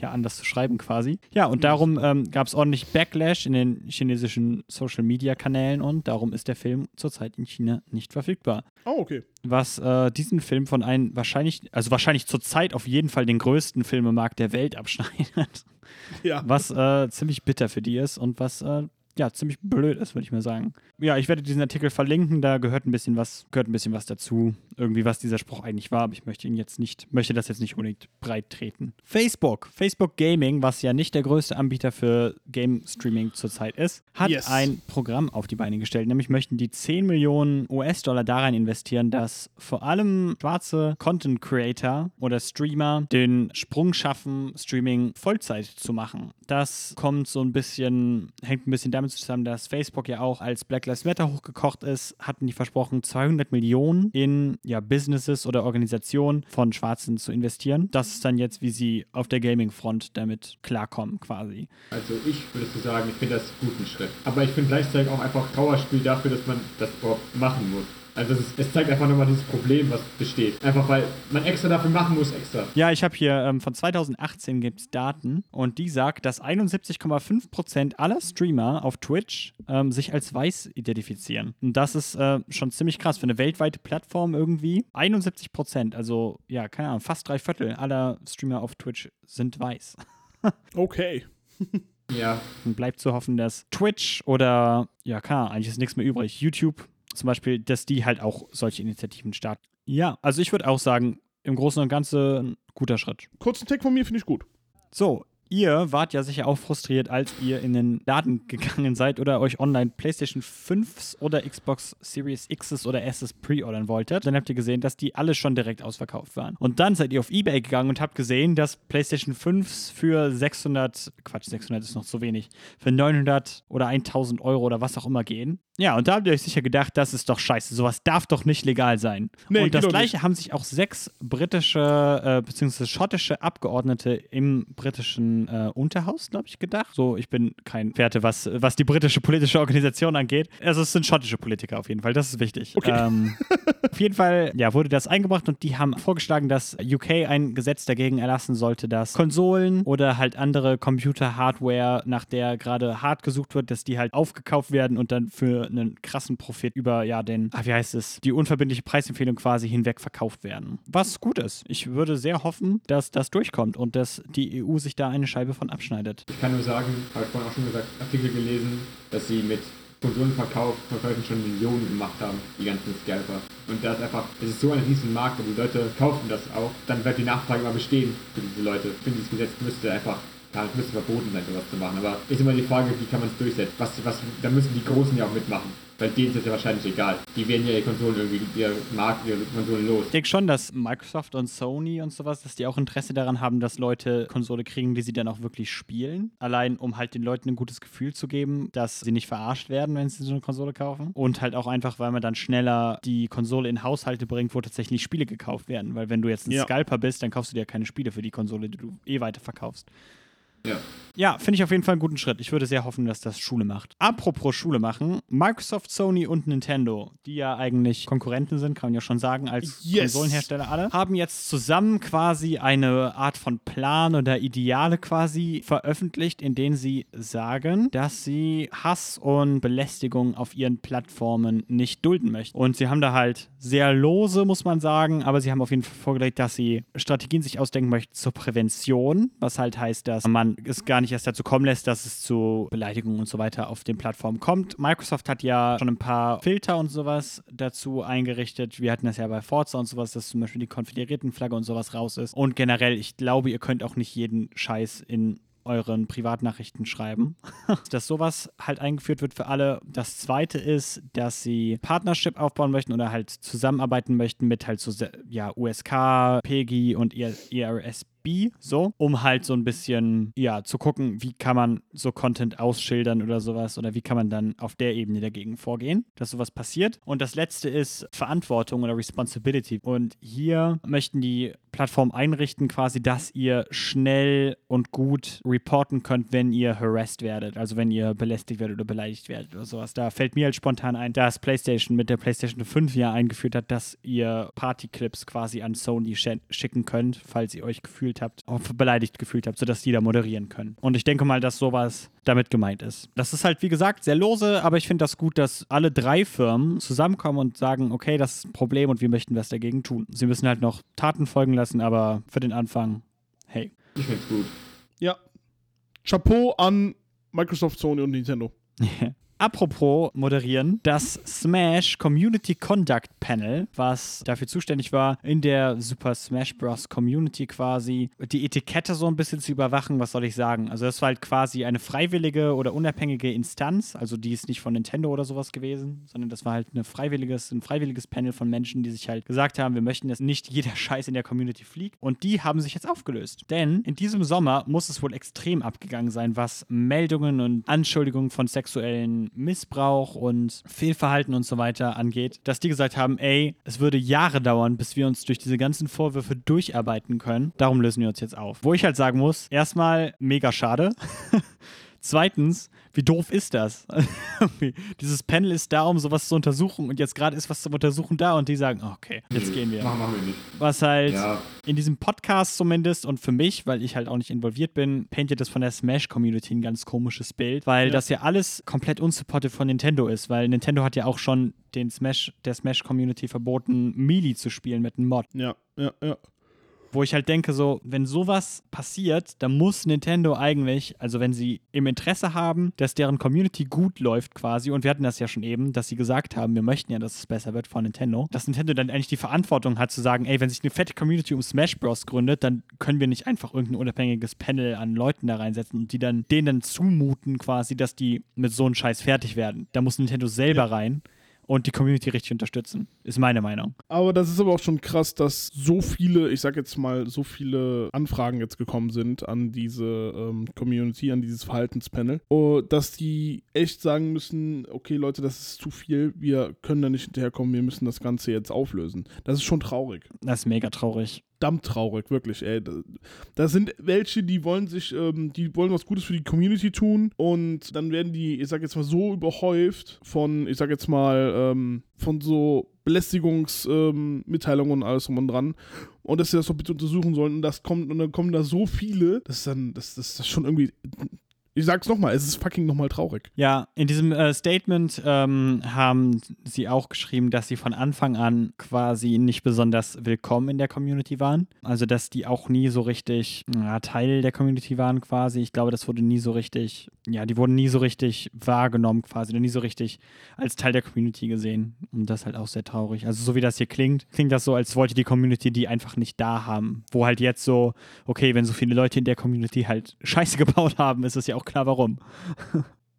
ja, anders zu schreiben quasi. Ja, und darum ähm, gab es ordentlich Backlash in den chinesischen Social-Media-Kanälen und darum ist der Film zurzeit in China nicht verfügbar. Oh, okay. Was äh, diesen Film von einem wahrscheinlich, also wahrscheinlich zurzeit auf jeden Fall den größten Filmemarkt der Welt abschneidet. Ja. Was äh, ziemlich bitter für die ist und was äh, ja ziemlich blöd ist, würde ich mal sagen. Ja, ich werde diesen Artikel verlinken, da gehört ein bisschen was, gehört ein bisschen was dazu, irgendwie was dieser Spruch eigentlich war, aber ich möchte ihn jetzt nicht, möchte das jetzt nicht unbedingt breit treten. Facebook, Facebook Gaming, was ja nicht der größte Anbieter für Game Streaming zurzeit ist, hat Yes. ein Programm auf die Beine gestellt, nämlich möchten die 10 Millionen US-Dollar da rein investieren, dass vor allem schwarze Content Creator oder Streamer den Sprung schaffen, Streaming Vollzeit zu machen. Das kommt so ein bisschen, hängt ein bisschen damit zusammen, dass Facebook ja auch als Black Lives Matter hochgekocht ist, hatten die versprochen, 200 Millionen in ja, Businesses oder Organisationen von Schwarzen zu investieren. Das ist dann jetzt, wie sie auf der Gaming-Front damit klarkommen, quasi. Also ich würde so sagen, ich finde das einen guten Schritt. Aber ich finde gleichzeitig auch einfach Trauerspiel dafür, dass man das überhaupt machen muss. Also das zeigt einfach nochmal dieses Problem, was besteht. Einfach weil man extra dafür machen muss, extra. Ja, ich habe hier ähm, von 2018 gibt es Daten und die sagt, dass 71,5% aller Streamer auf Twitch ähm, sich als weiß identifizieren. Und das ist äh, schon ziemlich krass für eine weltweite Plattform irgendwie. 71%, also ja, keine Ahnung, fast drei Viertel aller Streamer auf Twitch sind weiß. Okay. Ja, Und bleibt zu hoffen, dass Twitch oder, ja, keine Ahnung, eigentlich ist nichts mehr übrig. YouTube zum Beispiel, dass die halt auch solche Initiativen starten. Ja, also ich würde auch sagen, im Großen und Ganzen ein guter Schritt. Kurzen Tag von mir finde ich gut. So, ihr wart ja sicher auch frustriert, als ihr in den Laden gegangen seid oder euch online PlayStation 5s oder Xbox Series X's oder S's pre-ordern wolltet. Dann habt ihr gesehen, dass die alle schon direkt ausverkauft waren. Und dann seid ihr auf Ebay gegangen und habt gesehen, dass PlayStation 5s für 600, Quatsch, 600 ist noch zu wenig, für 900 oder 1000 Euro oder was auch immer gehen. Ja, und da habt ihr euch sicher gedacht, das ist doch scheiße, sowas darf doch nicht legal sein. Nee, und das gleiche haben sich auch sechs britische äh, bzw. schottische Abgeordnete im britischen äh, Unterhaus, glaube ich, gedacht. So, ich bin kein Werte, was, was die britische politische Organisation angeht. Also es sind schottische Politiker auf jeden Fall, das ist wichtig. Okay. Ähm, auf jeden Fall ja, wurde das eingebracht und die haben vorgeschlagen, dass UK ein Gesetz dagegen erlassen sollte, dass Konsolen oder halt andere Computer-Hardware, nach der gerade hart gesucht wird, dass die halt aufgekauft werden und dann für einen krassen Profit über ja den, ah, wie heißt es, die unverbindliche Preisempfehlung quasi hinweg verkauft werden. Was gut ist. Ich würde sehr hoffen, dass das durchkommt und dass die EU sich da eine Scheibe von abschneidet. ich kann nur sagen, habe ich vorhin auch schon gesagt, Artikel gelesen, dass sie mit Konsolenverkauf, Verkäufen schon Millionen gemacht haben, die ganzen Scalper. Und da ist einfach, es ist so ein riesen Markt und die Leute kaufen das auch. Dann wird die Nachfrage immer bestehen für diese Leute. Ich finde, dieses Gesetz müsste einfach, ja, es müsste verboten sein, sowas zu machen. Aber ist immer die Frage, wie kann man es durchsetzen? Was, was, da müssen die Großen ja auch mitmachen. Weil denen ist es ja wahrscheinlich egal. Die werden ja ihre Konsolen irgendwie, ihr Markt, ihre Konsolen los. Ich denke schon, dass Microsoft und Sony und sowas, dass die auch Interesse daran haben, dass Leute Konsole kriegen, die sie dann auch wirklich spielen. Allein, um halt den Leuten ein gutes Gefühl zu geben, dass sie nicht verarscht werden, wenn sie so eine Konsole kaufen. Und halt auch einfach, weil man dann schneller die Konsole in Haushalte bringt, wo tatsächlich Spiele gekauft werden. Weil wenn du jetzt ein Ja. Scalper bist, dann kaufst du dir ja keine Spiele für die Konsole, die du eh weiter verkaufst. Ja. Ja, finde ich auf jeden Fall einen guten Schritt. Ich würde sehr hoffen, dass das Schule macht. Apropos Schule machen, Microsoft, Sony und Nintendo, die ja eigentlich Konkurrenten sind, kann man ja schon sagen, als Yes. Konsolenhersteller alle, haben jetzt zusammen quasi eine Art von Plan oder Ideale quasi veröffentlicht, in denen sie sagen, dass sie Hass und Belästigung auf ihren Plattformen nicht dulden möchten. Und sie haben da halt sehr lose, muss man sagen, aber sie haben auf jeden Fall vorgelegt, dass sie Strategien sich ausdenken möchten zur Prävention, was halt heißt, dass man es gar nicht erst dazu kommen lässt, dass es zu Beleidigungen und so weiter auf den Plattformen kommt. Microsoft hat ja schon ein paar Filter und sowas dazu eingerichtet. Wir hatten das ja bei Forza und sowas, dass zum Beispiel die Konföderiertenflagge und sowas raus ist. Und generell, ich glaube, ihr könnt auch nicht jeden Scheiß in euren Privatnachrichten schreiben. dass sowas halt eingeführt wird für alle. Das zweite ist, dass sie Partnership aufbauen möchten oder halt zusammenarbeiten möchten mit halt so ja, USK, PEGI und E ERSB, so, um halt so ein bisschen, ja, zu gucken, wie kann man so Content ausschildern oder sowas oder wie kann man dann auf der Ebene dagegen vorgehen, dass sowas passiert. Und das letzte ist Verantwortung oder Responsibility. Und hier möchten die Plattformen einrichten, quasi, dass ihr schnell und gut reporten könnt, wenn ihr harassed werdet, also wenn ihr belästigt werdet oder beleidigt werdet oder sowas. Da fällt mir halt spontan ein, dass PlayStation mit der PlayStation 5 ja eingeführt hat, dass ihr Partyclips quasi an Sony sch schicken könnt, falls ihr euch gefühlt habt, auch beleidigt gefühlt habt, sodass die da moderieren können. Und ich denke mal, dass sowas damit gemeint ist. Das ist halt, wie gesagt, sehr lose, aber ich finde das gut, dass alle drei Firmen zusammenkommen und sagen, okay, das ist ein Problem und wir möchten was dagegen tun. Sie müssen halt noch Taten folgen lassen, aber für den Anfang, hey. Ich find's gut. Ja. Chapeau an Microsoft, Sony und Nintendo. Apropos moderieren, das Smash Community Conduct Panel, was dafür zuständig war, in der Super Smash Bros. Community quasi die Etikette so ein bisschen zu überwachen, was soll ich sagen? Also das war halt quasi eine freiwillige oder unabhängige Instanz, also die ist nicht von Nintendo oder sowas gewesen, sondern das war halt eine freiwilliges, ein freiwilliges Panel von Menschen, die sich halt gesagt haben, wir möchten, dass nicht jeder Scheiß in der Community fliegt. Und die haben sich jetzt aufgelöst. Denn in diesem Sommer muss es wohl extrem abgegangen sein, was Meldungen und Anschuldigungen von sexuellen Missbrauch und Fehlverhalten und so weiter angeht, dass die gesagt haben, ey, es würde Jahre dauern, bis wir uns durch diese ganzen Vorwürfe durcharbeiten können. Darum lösen wir uns jetzt auf. Wo ich halt sagen muss, erstmal mega schade. Zweitens, wie doof ist das? Dieses Panel ist da, um sowas zu untersuchen und jetzt gerade ist was zum Untersuchen da und die sagen, okay, jetzt gehen wir. Machen, wir nicht. Was halt Ja. in diesem Podcast zumindest und für mich, weil ich halt auch nicht involviert bin, paintet das von der Smash-Community ein ganz komisches Bild, weil das ja alles komplett unsupported von Nintendo ist, weil Nintendo hat ja auch schon den Smash, der Smash-Community verboten, Melee zu spielen mit einem Mod. Ja, ja, ja. Wo ich halt denke, so, wenn sowas passiert, dann muss Nintendo eigentlich, also wenn sie im Interesse haben, dass deren Community gut läuft quasi, und wir hatten das ja schon eben, dass sie gesagt haben, wir möchten ja, dass es besser wird von Nintendo, dass Nintendo dann eigentlich die Verantwortung hat zu sagen, ey, wenn sich eine fette Community um Smash Bros. gründet, dann können wir nicht einfach irgendein unabhängiges Panel an Leuten da reinsetzen und die dann denen dann zumuten quasi, dass die mit so einem Scheiß fertig werden. Da muss Nintendo selber rein und die Community richtig unterstützen. Ist meine Meinung. Aber das ist aber auch schon krass, dass so viele, ich sag jetzt mal, so viele Anfragen jetzt gekommen sind an diese ähm, Community, an dieses Verhaltenspanel, oh, dass die echt sagen müssen, okay Leute, das ist zu viel, wir können da nicht hinterherkommen, wir müssen das Ganze jetzt auflösen. Das ist schon traurig. Das ist mega traurig. Traurig, wirklich, ey. Da, sind welche, die wollen sich, ähm, die wollen was Gutes für die Community tun und dann werden die, ich sag jetzt mal, so überhäuft von, ich sag jetzt mal, ähm, von so Belästigungsmitteilungen ähm, und alles drum und dran. Und dass sie das doch bitte untersuchen sollen. Und das kommt, und dann kommen da so viele, das ist dann, das, das, das schon irgendwie. Ich sag's nochmal, es ist fucking nochmal traurig. Ja, in diesem äh, Statement ähm, haben sie auch geschrieben, dass sie von Anfang an quasi nicht besonders willkommen in der Community waren. Also, dass die auch nie so richtig ja, Teil der Community waren quasi. Ich glaube, das wurde nie so richtig, ja, die wurden nie so richtig wahrgenommen quasi, oder nie so richtig als Teil der Community gesehen. Und das ist halt auch sehr traurig. Also, so wie das hier klingt, klingt das so, als wollte die Community die einfach nicht da haben. Wo halt jetzt so, okay, wenn so viele Leute in der Community halt Scheiße gebaut haben, ist es ja auch klar, warum.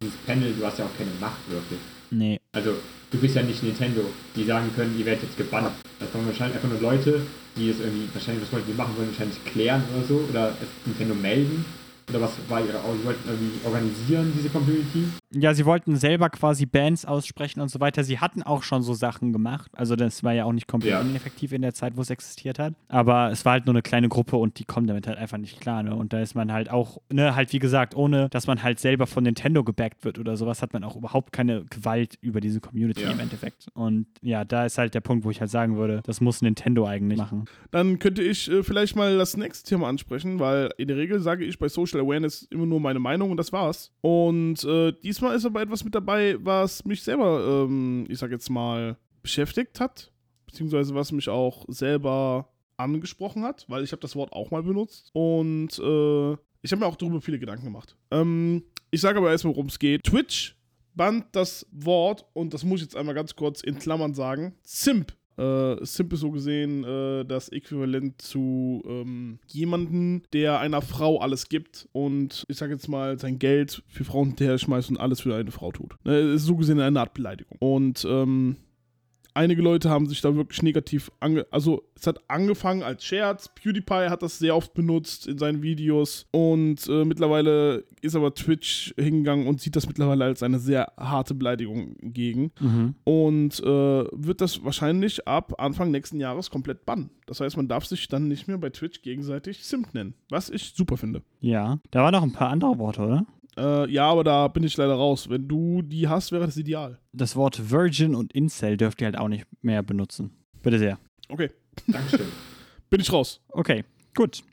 Dieses Panel, du hast ja auch keine Macht wirklich. Nee. Also, du bist ja nicht Nintendo, die sagen können, ihr werdet jetzt gebannt. Das waren wahrscheinlich einfach nur Leute, die es irgendwie, wahrscheinlich, was wollten die machen, wollen wahrscheinlich klären oder so, oder es Nintendo melden. Oder was war ihre, sie wollten irgendwie organisieren, diese Community. Ja, sie wollten selber quasi Bands aussprechen und so weiter. Sie hatten auch schon so Sachen gemacht. Also das war ja auch nicht komplett Ja. ineffektiv in der Zeit, wo es existiert hat. Aber es war halt nur eine kleine Gruppe und die kommen damit halt einfach nicht klar. Ne? Und da ist man halt auch, ne, halt wie gesagt, ohne dass man halt selber von Nintendo gebackt wird oder sowas, hat man auch überhaupt keine Gewalt über diese Community Ja. im Endeffekt. Und ja, da ist halt der Punkt, wo ich halt sagen würde, das muss Nintendo eigentlich machen. Dann könnte ich äh, vielleicht mal das nächste Thema ansprechen, weil in der Regel sage ich bei Social Awareness immer nur meine Meinung und das war's. Und äh, diesmal ist aber etwas mit dabei, was mich selber, ähm, ich sag jetzt mal, beschäftigt hat, beziehungsweise was mich auch selber angesprochen hat, weil ich habe das Wort auch mal benutzt und äh, ich habe mir auch darüber viele Gedanken gemacht. Ähm, ich sage aber erstmal, worum es geht. Twitch band das Wort, und das muss ich jetzt einmal ganz kurz in Klammern sagen, Simp äh, Simp ist so gesehen äh, das Äquivalent zu ähm, jemanden, der einer Frau alles gibt und ich sag jetzt mal sein Geld für Frauen hinterher schmeißt und alles für eine Frau tut. Ne, ist so gesehen eine Art Beleidigung. Und ähm, einige Leute haben sich da wirklich negativ ange... Also es hat angefangen als Scherz. PewDiePie hat das sehr oft benutzt in seinen Videos. Und äh, mittlerweile ist aber Twitch hingegangen und sieht das mittlerweile als eine sehr harte Beleidigung gegen. Und äh, wird das wahrscheinlich ab Anfang nächsten Jahres komplett bannen. Das heißt, man darf sich dann nicht mehr bei Twitch gegenseitig Simp nennen. Was ich super finde. Ja, da waren noch ein paar andere Worte, oder? Äh, ja, aber da bin ich leider raus. Wenn du die hast, wäre das ideal. Das Wort Virgin und Incel dürft ihr halt auch nicht mehr benutzen. Bitte sehr. Okay, Dankeschön. bin ich raus. Okay, gut.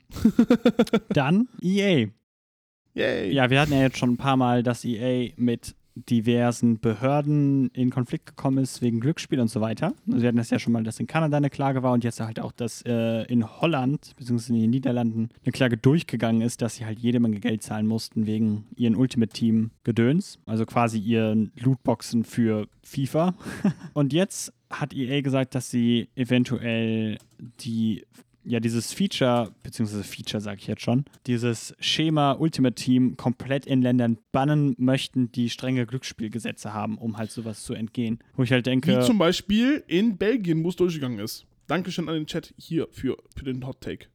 Dann EA. Yay. Ja, wir hatten ja jetzt schon ein paar Mal, dass EA mit diversen Behörden in Konflikt gekommen ist wegen Glücksspiel und so weiter. Also wir hatten das ja schon mal, dass in Kanada eine Klage war und jetzt halt auch, dass äh, in Holland bzw. in den Niederlanden eine Klage durchgegangen ist, dass sie halt jede Menge Geld zahlen mussten wegen ihren Ultimate Team Gedöns, also quasi ihren Lootboxen für FIFA. und jetzt hat EA gesagt, dass sie eventuell die ja, dieses Feature, beziehungsweise Feature sage ich jetzt schon, dieses Schema Ultimate Team komplett in Ländern bannen möchten, die strenge Glücksspielgesetze haben, um halt sowas zu entgehen. Wo ich halt denke, Wie zum Beispiel in Belgien, wo es durchgegangen ist. Dankeschön an den Chat hier für, für den Hot Take.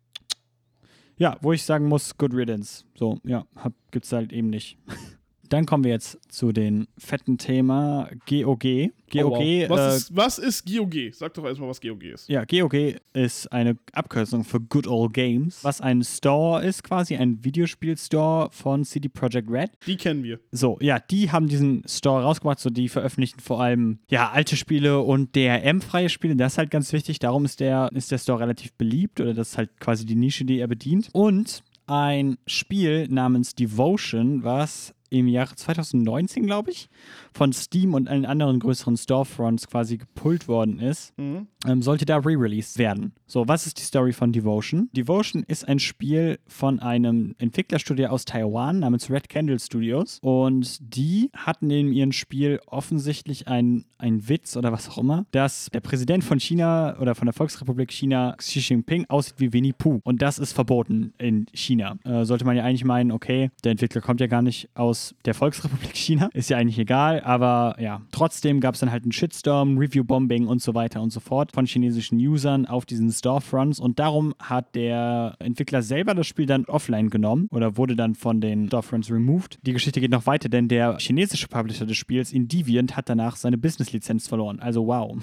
ja, wo ich sagen muss, good riddance. So, ja, hab, gibt's halt eben nicht. Dann kommen wir jetzt zu den fetten Thema GOG. GOG, Oh, wow. was, äh, ist, was ist GOG? Sag doch erstmal, was GOG ist. ja, GOG ist eine Abkürzung für Good Old Games, was ein Store ist, quasi ein Videospiel-Store von CD Projekt Red. Die kennen wir. So, ja, die haben diesen Store rausgebracht, so die veröffentlichen vor allem ja alte Spiele und DRM-freie Spiele. Das ist halt ganz wichtig. Darum ist der, ist der Store relativ beliebt oder das ist halt quasi die Nische, die er bedient. Und ein Spiel namens Devotion, was im Jahre 2019, glaube ich, von Steam und allen anderen größeren Storefronts quasi gepullt worden ist, Mhm. Ähm, sollte da re-released werden. So, was ist die Story von Devotion? Devotion ist ein Spiel von einem Entwicklerstudio aus Taiwan namens Red Candle Studios und die hatten in ihrem Spiel offensichtlich einen Witz oder was auch immer, dass der Präsident von China oder von der Volksrepublik China, Xi Jinping, aussieht wie Winnie Pooh und das ist verboten in China. Äh, sollte man ja eigentlich meinen, okay, der Entwickler kommt ja gar nicht aus der Volksrepublik China, ist ja eigentlich egal, aber ja, trotzdem gab es dann halt einen Shitstorm, Review-Bombing und so weiter und so fort von chinesischen Usern auf diesen Storefronts und darum hat der Entwickler selber das Spiel dann offline genommen oder wurde dann von den Storefronts removed. Die Geschichte geht noch weiter, denn der chinesische Publisher des Spiels, Indiviant, hat danach seine Business-Lizenz verloren. Also wow.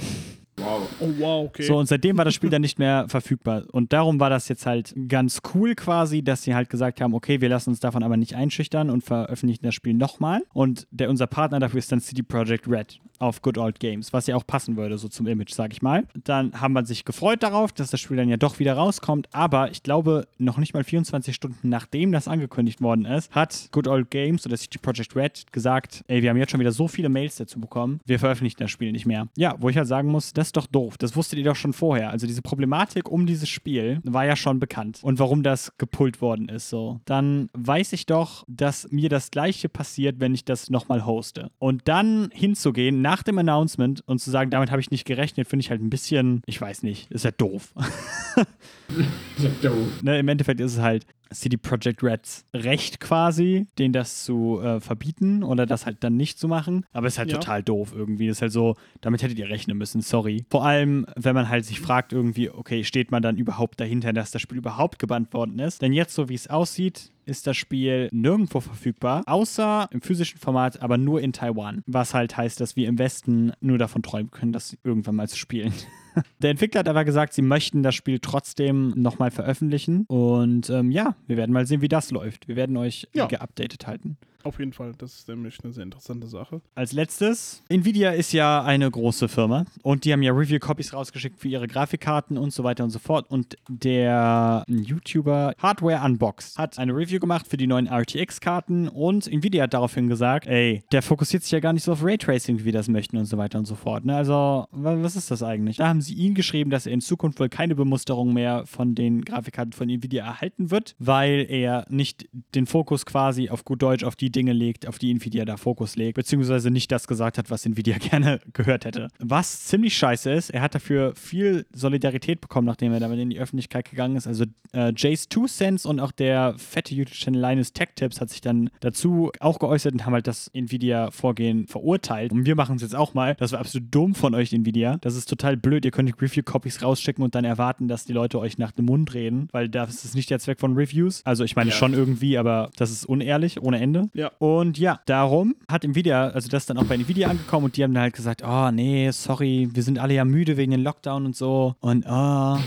Wow. Oh, wow, okay. So, und seitdem war das Spiel dann nicht mehr verfügbar. Und darum war das jetzt halt ganz cool quasi, dass sie halt gesagt haben, okay, wir lassen uns davon aber nicht einschüchtern und veröffentlichen das Spiel nochmal. Und der, unser Partner dafür ist dann CD Projekt Red auf Good Old Games, was ja auch passen würde, so zum Image, sag ich mal. Dann haben wir sich gefreut darauf, dass das Spiel dann ja doch wieder rauskommt, aber ich glaube, noch nicht mal 24 Stunden nachdem das angekündigt worden ist, hat Good Old Games oder CD Projekt Red gesagt, ey, wir haben jetzt schon wieder so viele Mails dazu bekommen, wir veröffentlichen das Spiel nicht mehr. Ja, wo ich halt sagen muss, das ist doch doof. Das wusstet ihr doch schon vorher. Also diese Problematik um dieses Spiel war ja schon bekannt und warum das gepullt worden ist. So, dann weiß ich doch, dass mir das Gleiche passiert, wenn ich das nochmal hoste. Und dann hinzugehen nach dem Announcement und zu sagen, damit habe ich nicht gerechnet, finde ich halt ein bisschen, ich weiß nicht, ist ja doof. Ja, doof. ne, Im Endeffekt ist es halt CD Projekt Reds Recht quasi, denen das zu äh, verbieten oder das halt dann nicht zu machen. Aber es ist halt Ja. total doof irgendwie. Das ist halt so, damit hättet ihr rechnen müssen, sorry. Vor allem, wenn man halt sich fragt irgendwie, okay, steht man dann überhaupt dahinter, dass das Spiel überhaupt gebannt worden ist? Denn jetzt, so wie es aussieht, ist das Spiel nirgendwo verfügbar, außer im physischen Format, aber nur in Taiwan. Was halt heißt, dass wir im Westen nur davon träumen können, das irgendwann mal zu spielen. Der Entwickler hat aber gesagt, sie möchten das Spiel trotzdem nochmal veröffentlichen. Und ähm, ja, wir werden mal sehen, wie das läuft. Wir werden euch Ja. geupdatet halten. Auf jeden Fall, das ist nämlich eine sehr interessante Sache. Als letztes, Nvidia ist ja eine große Firma und die haben ja Review-Copies rausgeschickt für ihre Grafikkarten und so weiter und so fort. Und der YouTuber Hardware Unboxed hat eine Review gemacht für die neuen RTX-Karten und Nvidia hat daraufhin gesagt, ey, der fokussiert sich ja gar nicht so auf Raytracing, wie wir das möchten und so weiter und so fort. Ne? Also, wa- was ist das eigentlich? Da haben sie ihn geschrieben, dass er in Zukunft wohl keine Bemusterung mehr von den Grafikkarten von Nvidia erhalten wird, weil er nicht den Fokus quasi auf gut Deutsch auf die Dinge legt, auf die Nvidia da Fokus legt, beziehungsweise nicht das gesagt hat, was Nvidia gerne gehört hätte. Was ziemlich scheiße ist, er hat dafür viel Solidarität bekommen, nachdem er damit in die Öffentlichkeit gegangen ist. Also äh, Jace Two Cents und auch der fette YouTube-Channel Linus Tech Tips hat sich dann dazu auch geäußert und haben halt das Nvidia-Vorgehen verurteilt. Und wir machen es jetzt auch mal. Das war absolut dumm von euch, Nvidia. Das ist total blöd. Ihr könnt Review-Copies rausschicken und dann erwarten, dass die Leute euch nach dem Mund reden, weil das ist nicht der Zweck von Reviews. Also ich meine Ja. schon irgendwie, aber das ist unehrlich, ohne Ende. Ja. Und ja, darum hat Nvidia, also das ist dann auch bei Nvidia angekommen und die haben dann halt gesagt, oh nee, sorry, wir sind alle ja müde wegen den Lockdown und so. Und oh,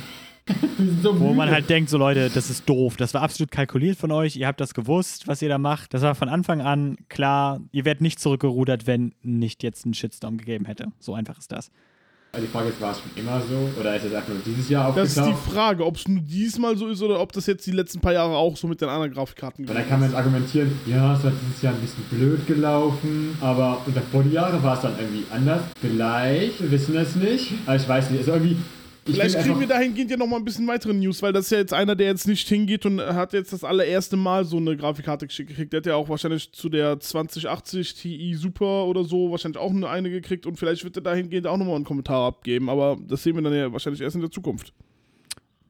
so wo man halt denkt, so Leute, das ist doof. Das war absolut kalkuliert von euch. Ihr habt das gewusst, was ihr da macht. Das war von Anfang an klar. Ihr werdet nicht zurückgerudert, wenn nicht jetzt ein Shitstorm gegeben hätte. So einfach ist das. Also die Frage ist, war es schon immer so? Oder ist es einfach nur dieses Jahr Das ist die aufgetaucht? Frage, ob es nur diesmal so ist oder ob das jetzt die letzten paar Jahre auch so mit den anderen Grafikkarten Weil dann kann man jetzt argumentieren, ja, es war dieses Jahr ein bisschen blöd gelaufen, aber und davor die Jahre war es dann irgendwie anders. Vielleicht, wir wissen es nicht, aber ich weiß nicht. Also irgendwie, ich Vielleicht kriegen wir dahingehend ja noch mal ein bisschen weitere News, weil das ist ja jetzt einer, der jetzt nicht hingeht und hat jetzt das allererste Mal so eine Grafikkarte geschickt gekriegt. Der hat ja auch wahrscheinlich zu der 2080 Ti Super oder so wahrscheinlich auch eine, eine gekriegt und vielleicht wird er dahingehend auch nochmal einen Kommentar abgeben, aber das sehen wir dann ja wahrscheinlich erst in der Zukunft.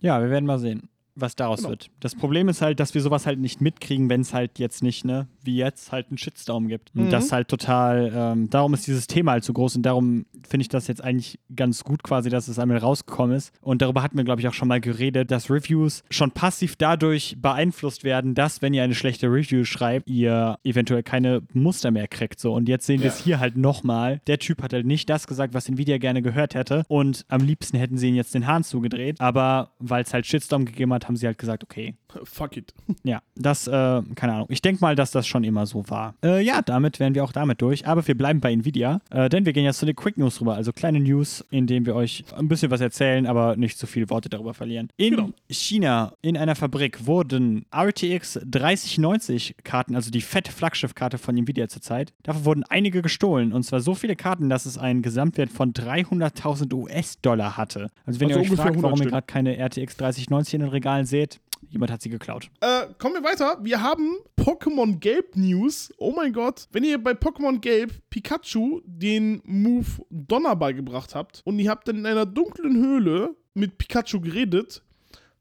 Ja, wir werden mal sehen, was daraus Genau. wird. Das Problem ist halt, dass wir sowas halt nicht mitkriegen, wenn es halt jetzt nicht, ne, wie jetzt halt einen Shitstorm gibt. Und das halt total, ähm, darum ist dieses Thema halt so groß und darum finde ich das jetzt eigentlich ganz gut quasi, dass es einmal rausgekommen ist. Und darüber hatten wir, glaube ich, auch schon mal geredet, dass Reviews schon passiv dadurch beeinflusst werden, dass, wenn ihr eine schlechte Review schreibt, ihr eventuell keine Muster mehr kriegt. So. Und jetzt sehen wir Ja. es hier halt nochmal. Der Typ hat halt nicht das gesagt, was Nvidia gerne gehört hätte. Und am liebsten hätten sie ihn jetzt den Hahn zugedreht. Aber weil es halt Shitstorm gegeben hat, haben sie halt gesagt, okay, Fuck it. ja, das, äh, keine Ahnung. Ich denke mal, dass das schon immer so war. Äh, ja, damit wären wir auch damit durch. Aber wir bleiben bei Nvidia, äh, denn wir gehen jetzt zu den Quick News rüber. Also kleine News, in denen wir euch ein bisschen was erzählen, aber nicht zu viele Worte darüber verlieren. In Genau. China, in einer Fabrik, wurden RTX 3090 Karten, also die fette Flaggschiffkarte von Nvidia zurzeit, davon wurden einige gestohlen. Und zwar so viele Karten, dass es einen Gesamtwert von 300.000 US-Dollar hatte. Also wenn Also ihr euch fragt, 100 warum ihr Stück. gerade keine RTX 3090 in den Regalen seht, jemand hat sie geklaut. Äh, kommen wir weiter. Wir haben Pokémon Gelb News. Oh mein Gott. Wenn ihr bei Pokémon Gelb Pikachu den Move Donner beigebracht habt und ihr habt dann in einer dunklen Höhle mit Pikachu geredet,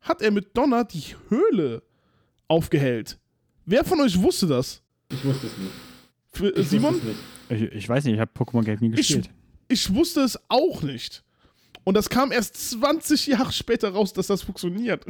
hat er mit Donner die Höhle aufgehellt. Wer von euch wusste das? Ich wusste es nicht. Für, äh, Ich Simon? nicht. Ich, ich weiß nicht, ich habe Pokémon Gelb nie Ich, gespielt. ich wusste es auch nicht. Und das kam erst 20 Jahre später raus, dass das funktioniert.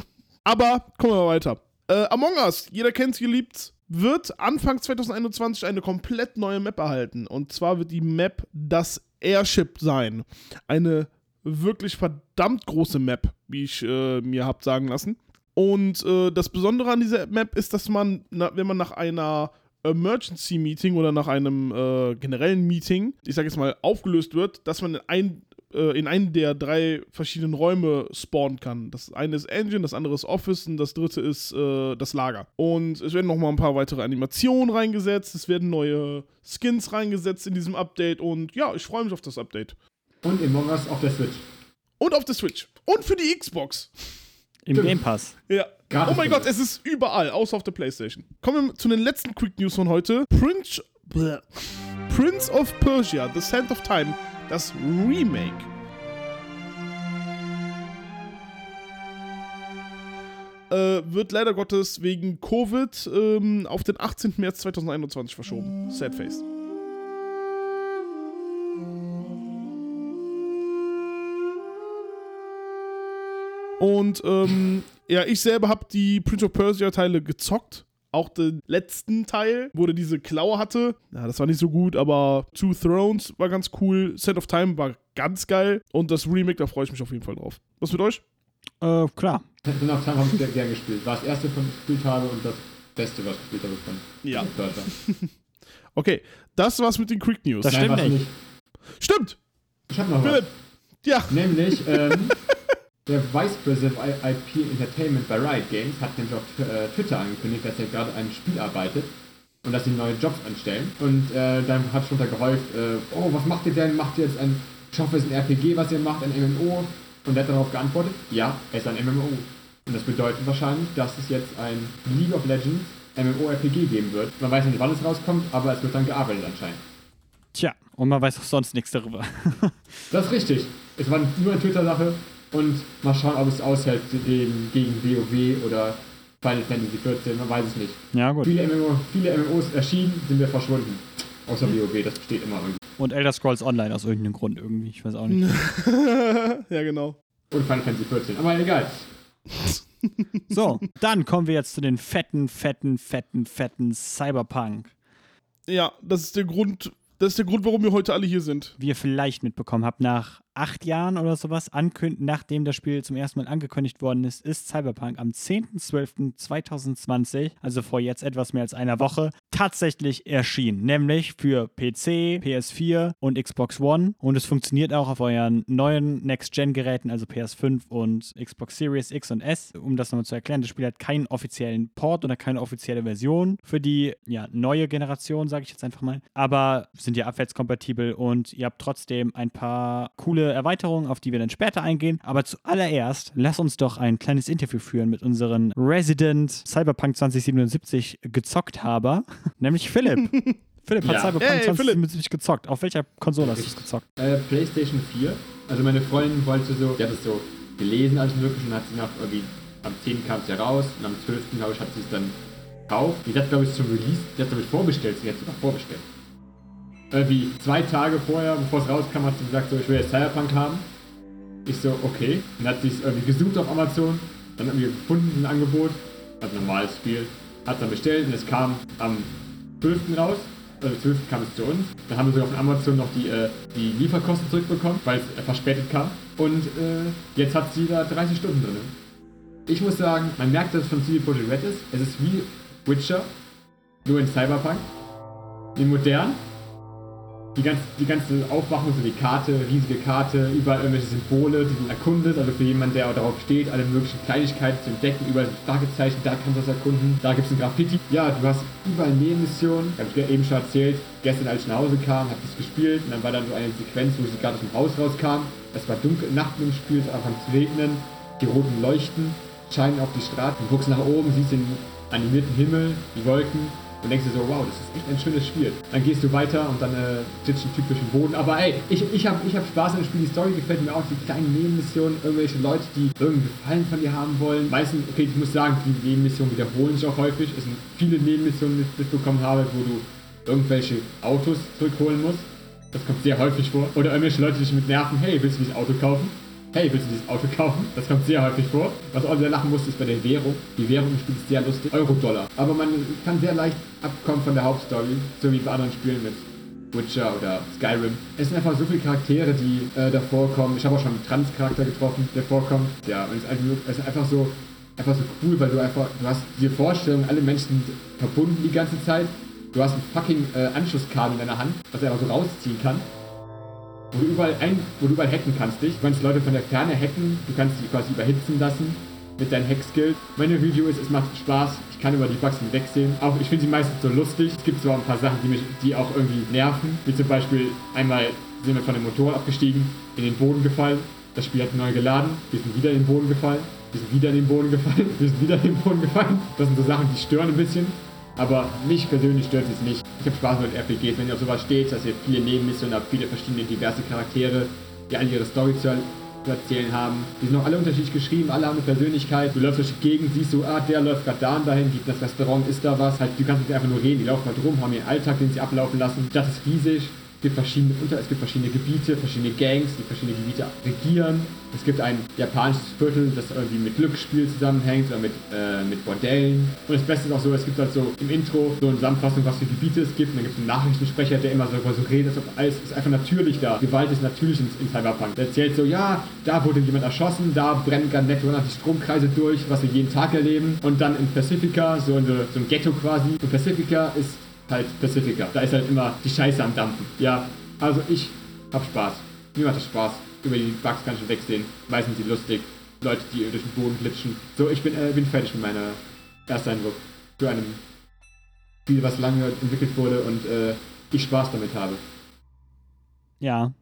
Aber kommen wir weiter. Äh, Among Us, jeder kennt's, geliebt's, wird Anfang 2021 eine komplett neue Map erhalten. Und zwar wird die Map das Airship sein. Eine wirklich verdammt große Map, wie ich äh, mir hab sagen lassen. Und äh, das Besondere an dieser Map ist, dass man, na, wenn man nach einer Emergency Meeting oder nach einem äh, generellen Meeting, ich sag jetzt mal, aufgelöst wird, dass man in, ein, äh, in einen der drei verschiedenen Räume spawnen kann. Das eine ist Engine, das andere ist Office und das dritte ist äh, das Lager. Und es werden nochmal ein paar weitere Animationen reingesetzt, es werden neue Skins reingesetzt in diesem Update und ja, ich freue mich auf das Update. Und Among Us auf der Switch. Und auf der Switch. Und für die Xbox. Im. Game Pass. Ja. Gratis oh mein Gott, es ist überall, außer auf der Playstation. Kommen wir zu den letzten Quick News von heute. Prince. Prince of Persia, The Sand of Time, das Remake. Äh, wird leider Gottes wegen Covid ähm, auf den 18. März 2021 verschoben. Sad face. Und ähm, ja, ich selber habe die Prince of Persia Teile gezockt. Auch den letzten Teil, wo der diese Klaue hatte. Ja, das war nicht so gut, aber Two Thrones war ganz cool. Set of Time war ganz geil. Und das Remake, da freue ich mich auf jeden Fall drauf. Was mit euch? Äh, klar. Son of Time habe ich sehr gern gespielt. War das erste, von dem ich gespielt habe und das Beste, was ich gespielt habe von Ja. Okay, das war's mit den Quick News. Das stimmt war's nicht. Stimmt! Ich habe noch was. Philipp! Ja, Nämlich, ähm, der Vice President of IP Entertainment bei Riot Games hat nämlich auf äh, Twitter angekündigt, dass er gerade an einem Spiel arbeitet und dass sie neue Jobs anstellen. Und äh, dann hat schon gehäuft, äh, oh, was macht ihr denn? Macht ihr jetzt ein, ich hoffe, es ist ein RPG, was ihr macht, ein MMO? Und er hat darauf geantwortet, ja, es ist ein MMO. Und das bedeutet wahrscheinlich, dass es jetzt ein League of Legends MMORPG geben wird. Man weiß nicht, wann es rauskommt, aber es wird dann gearbeitet anscheinend. Tja, und man weiß auch sonst nichts darüber. Das ist richtig. Es war nur eine Twitter-Sache und mal schauen, ob es aushält gegen, gegen WoW oder Final Fantasy 14, man weiß es nicht. ja, gut. Viele, MMO, viele MMOs erschienen, sind wir verschwunden. Außer WoW, das besteht immer irgendwie. Und Elder Scrolls Online aus irgendeinem Grund irgendwie. Ich weiß auch nicht. ja, genau. Und Final Fantasy 14, aber egal. So, dann kommen wir jetzt zu den fetten, fetten, fetten, fetten Cyberpunk. Ja, das ist der Grund, das ist der Grund, warum wir heute alle hier sind. Wie ihr vielleicht mitbekommen habt, nach acht Jahren oder sowas, ankünd nachdem das Spiel zum ersten Mal angekündigt worden ist, ist Cyberpunk am 10.12.2020, also vor jetzt etwas mehr als einer Woche, tatsächlich erschienen. Nämlich für PC, PS4 und Xbox One. Und es funktioniert auch auf euren neuen Next-Gen-Geräten, also PS5 und Xbox Series X und S. Um das nochmal zu erklären, das Spiel hat keinen offiziellen Port oder keine offizielle Version für die ja, neue Generation, sage ich jetzt einfach mal. Aber sind ja abwärtskompatibel und ihr habt trotzdem ein paar coole Erweiterungen, auf die wir dann später eingehen. Aber zuallererst, lass uns doch ein kleines Interview führen mit unseren Resident Cyberpunk 2077 Gezockt-Haber, nämlich Philipp. Philipp hat Ja. Cyberpunk Hey, Philipp. 2077 gezockt. Auf welcher Konsole hast du es gezockt? Äh, PlayStation 4. Also meine Freundin wollte so, die hat es so gelesen alles mögliche und hat sie nach irgendwie, am 10. kam es ja raus und am 12. glaube ich hat sie es dann gekauft. Die hat, glaube ich, zum Release, die hat, glaube ich, vorbestellt. Sie hat sogar vorbestellt. Irgendwie zwei Tage vorher, bevor es rauskam, hat sie gesagt, so, ich will jetzt Cyberpunk haben. Ich so, okay. Dann hat sie es irgendwie gesucht auf Amazon. Dann haben wir gefunden, ein Angebot. Also ein normales Spiel. Hat dann bestellt und es kam am 12. raus. Also 12. kam es zu uns. Dann haben wir sogar von Amazon noch die, äh, die Lieferkosten zurückbekommen, weil es verspätet kam. Und äh, jetzt hat sie da 30 Stunden drin. Ich muss sagen, man merkt, dass es von CD Projekt Red ist. Es ist wie Witcher, nur in Cyberpunk. In modern. Die ganze, die ganze Aufmachung, so die Karte, riesige Karte, überall irgendwelche Symbole, die du erkundest. Also für jemanden, der darauf steht, alle möglichen Kleinigkeiten zu entdecken. Überall sind Fragezeichen, da kannst du das erkunden. Da gibt es ein Graffiti. Ja, du hast überall Nebenmissionen. Habe ich dir eben schon erzählt. Gestern, als ich nach Hause kam, habe ich das gespielt. Und dann war dann so eine Sequenz, wo sie gerade aus dem Haus rauskam. Es war dunkel, Nacht im Spiel, es anfing zu regnen. Die roten Leuchten scheinen auf die Straße. Du guckst nach oben, siehst den animierten Himmel, die Wolken und denkst dir so, wow, das ist echt ein schönes Spiel. Dann gehst du weiter und dann äh, sitzt ein Typ durch den Boden. Aber ey, ich, ich habe ich hab Spaß an dem Spiel. Die Story gefällt mir auch. Die kleinen Nebenmissionen, irgendwelche Leute, die irgendeinen Gefallen von dir haben wollen. Meistens, okay, ich muss sagen, die Nebenmissionen wiederholen sich auch häufig. Es sind viele Nebenmissionen, die ich mitbekommen habe, wo du irgendwelche Autos zurückholen musst. Das kommt sehr häufig vor. Oder irgendwelche Leute, die dich mit nerven, hey, willst du dieses Auto kaufen? Hey, willst du dieses Auto kaufen? Das kommt sehr häufig vor. Was auch sehr lachen musste, ist bei der Währung. Die Währung im Spiel ist sehr lustig. Euro-Dollar. Aber man kann sehr leicht abkommen von der Hauptstory, so wie bei anderen Spielen mit Witcher oder Skyrim. Es sind einfach so viele Charaktere, die äh, da vorkommen. Ich habe auch schon einen Trans-Charakter getroffen, der vorkommt. Ja, und es ist, einfach, es ist einfach so einfach so cool, weil du einfach, du hast diese Vorstellung, alle Menschen sind verbunden die ganze Zeit. Du hast ein fucking äh, Anschlusskabel in deiner Hand, was er einfach so rausziehen kann wo du überall ein, wo du überall hacken kannst dich. Du kannst Leute von der Ferne hacken, du kannst sie quasi überhitzen lassen mit deinen Hack-Skills. Meine Review ist, es macht Spaß, ich kann über die Bugs hinwegsehen. Auch ich finde sie meistens so lustig. Es gibt zwar ein paar Sachen, die mich, die auch irgendwie nerven. Wie zum Beispiel einmal sind wir von dem Motor abgestiegen, in den Boden gefallen. Das Spiel hat neu geladen, wir sind wieder in den Boden gefallen, wir sind wieder in den Boden gefallen, wir sind wieder in den Boden gefallen. Das sind so Sachen, die stören ein bisschen. Aber mich persönlich stört es nicht. Ich habe Spaß mit RPGs, wenn ihr auf sowas steht, dass ihr viele Nebenmissionen habt, viele verschiedene diverse Charaktere, die alle ihre Story zu, erzählen haben. Die sind auch alle unterschiedlich geschrieben, alle haben eine Persönlichkeit. Du läufst durch die Gegend, siehst so, ah, der läuft gerade da und dahin, gibt das Restaurant, ist da was. Halt, du kannst nicht einfach nur reden, die laufen halt rum, haben ihren Alltag, den sie ablaufen lassen. Das ist riesig. Es gibt verschiedene Unter, es gibt verschiedene Gebiete, verschiedene Gangs, die verschiedene Gebiete regieren. Es gibt ein japanisches Viertel, das irgendwie mit Glücksspiel zusammenhängt oder mit, äh, mit Bordellen. Und das Beste ist auch so, es gibt halt so im Intro so eine Zusammenfassung, was für Gebiete es gibt. Und dann gibt es einen Nachrichtensprecher, der immer so, so redet, als ob alles ist einfach natürlich da. Gewalt ist natürlich in, in Cyberpunk. Der erzählt so, ja, da wurde jemand erschossen, da brennen gerade netto die Stromkreise durch, was wir jeden Tag erleben. Und dann in Pacifica, so, eine, so ein Ghetto quasi. Und Pacifica ist halt Pacifica. Da ist halt immer die Scheiße am Dampfen. Ja, also ich hab Spaß. Mir macht das Spaß. Über die Bugs kann ich wegsehen. Meistens sind die lustig. Leute, die durch den Boden glitschen. So, ich bin, äh, bin fertig mit meiner Ersteindruck. Für einem Spiel, was lange entwickelt wurde und äh, ich Spaß damit habe. Ja.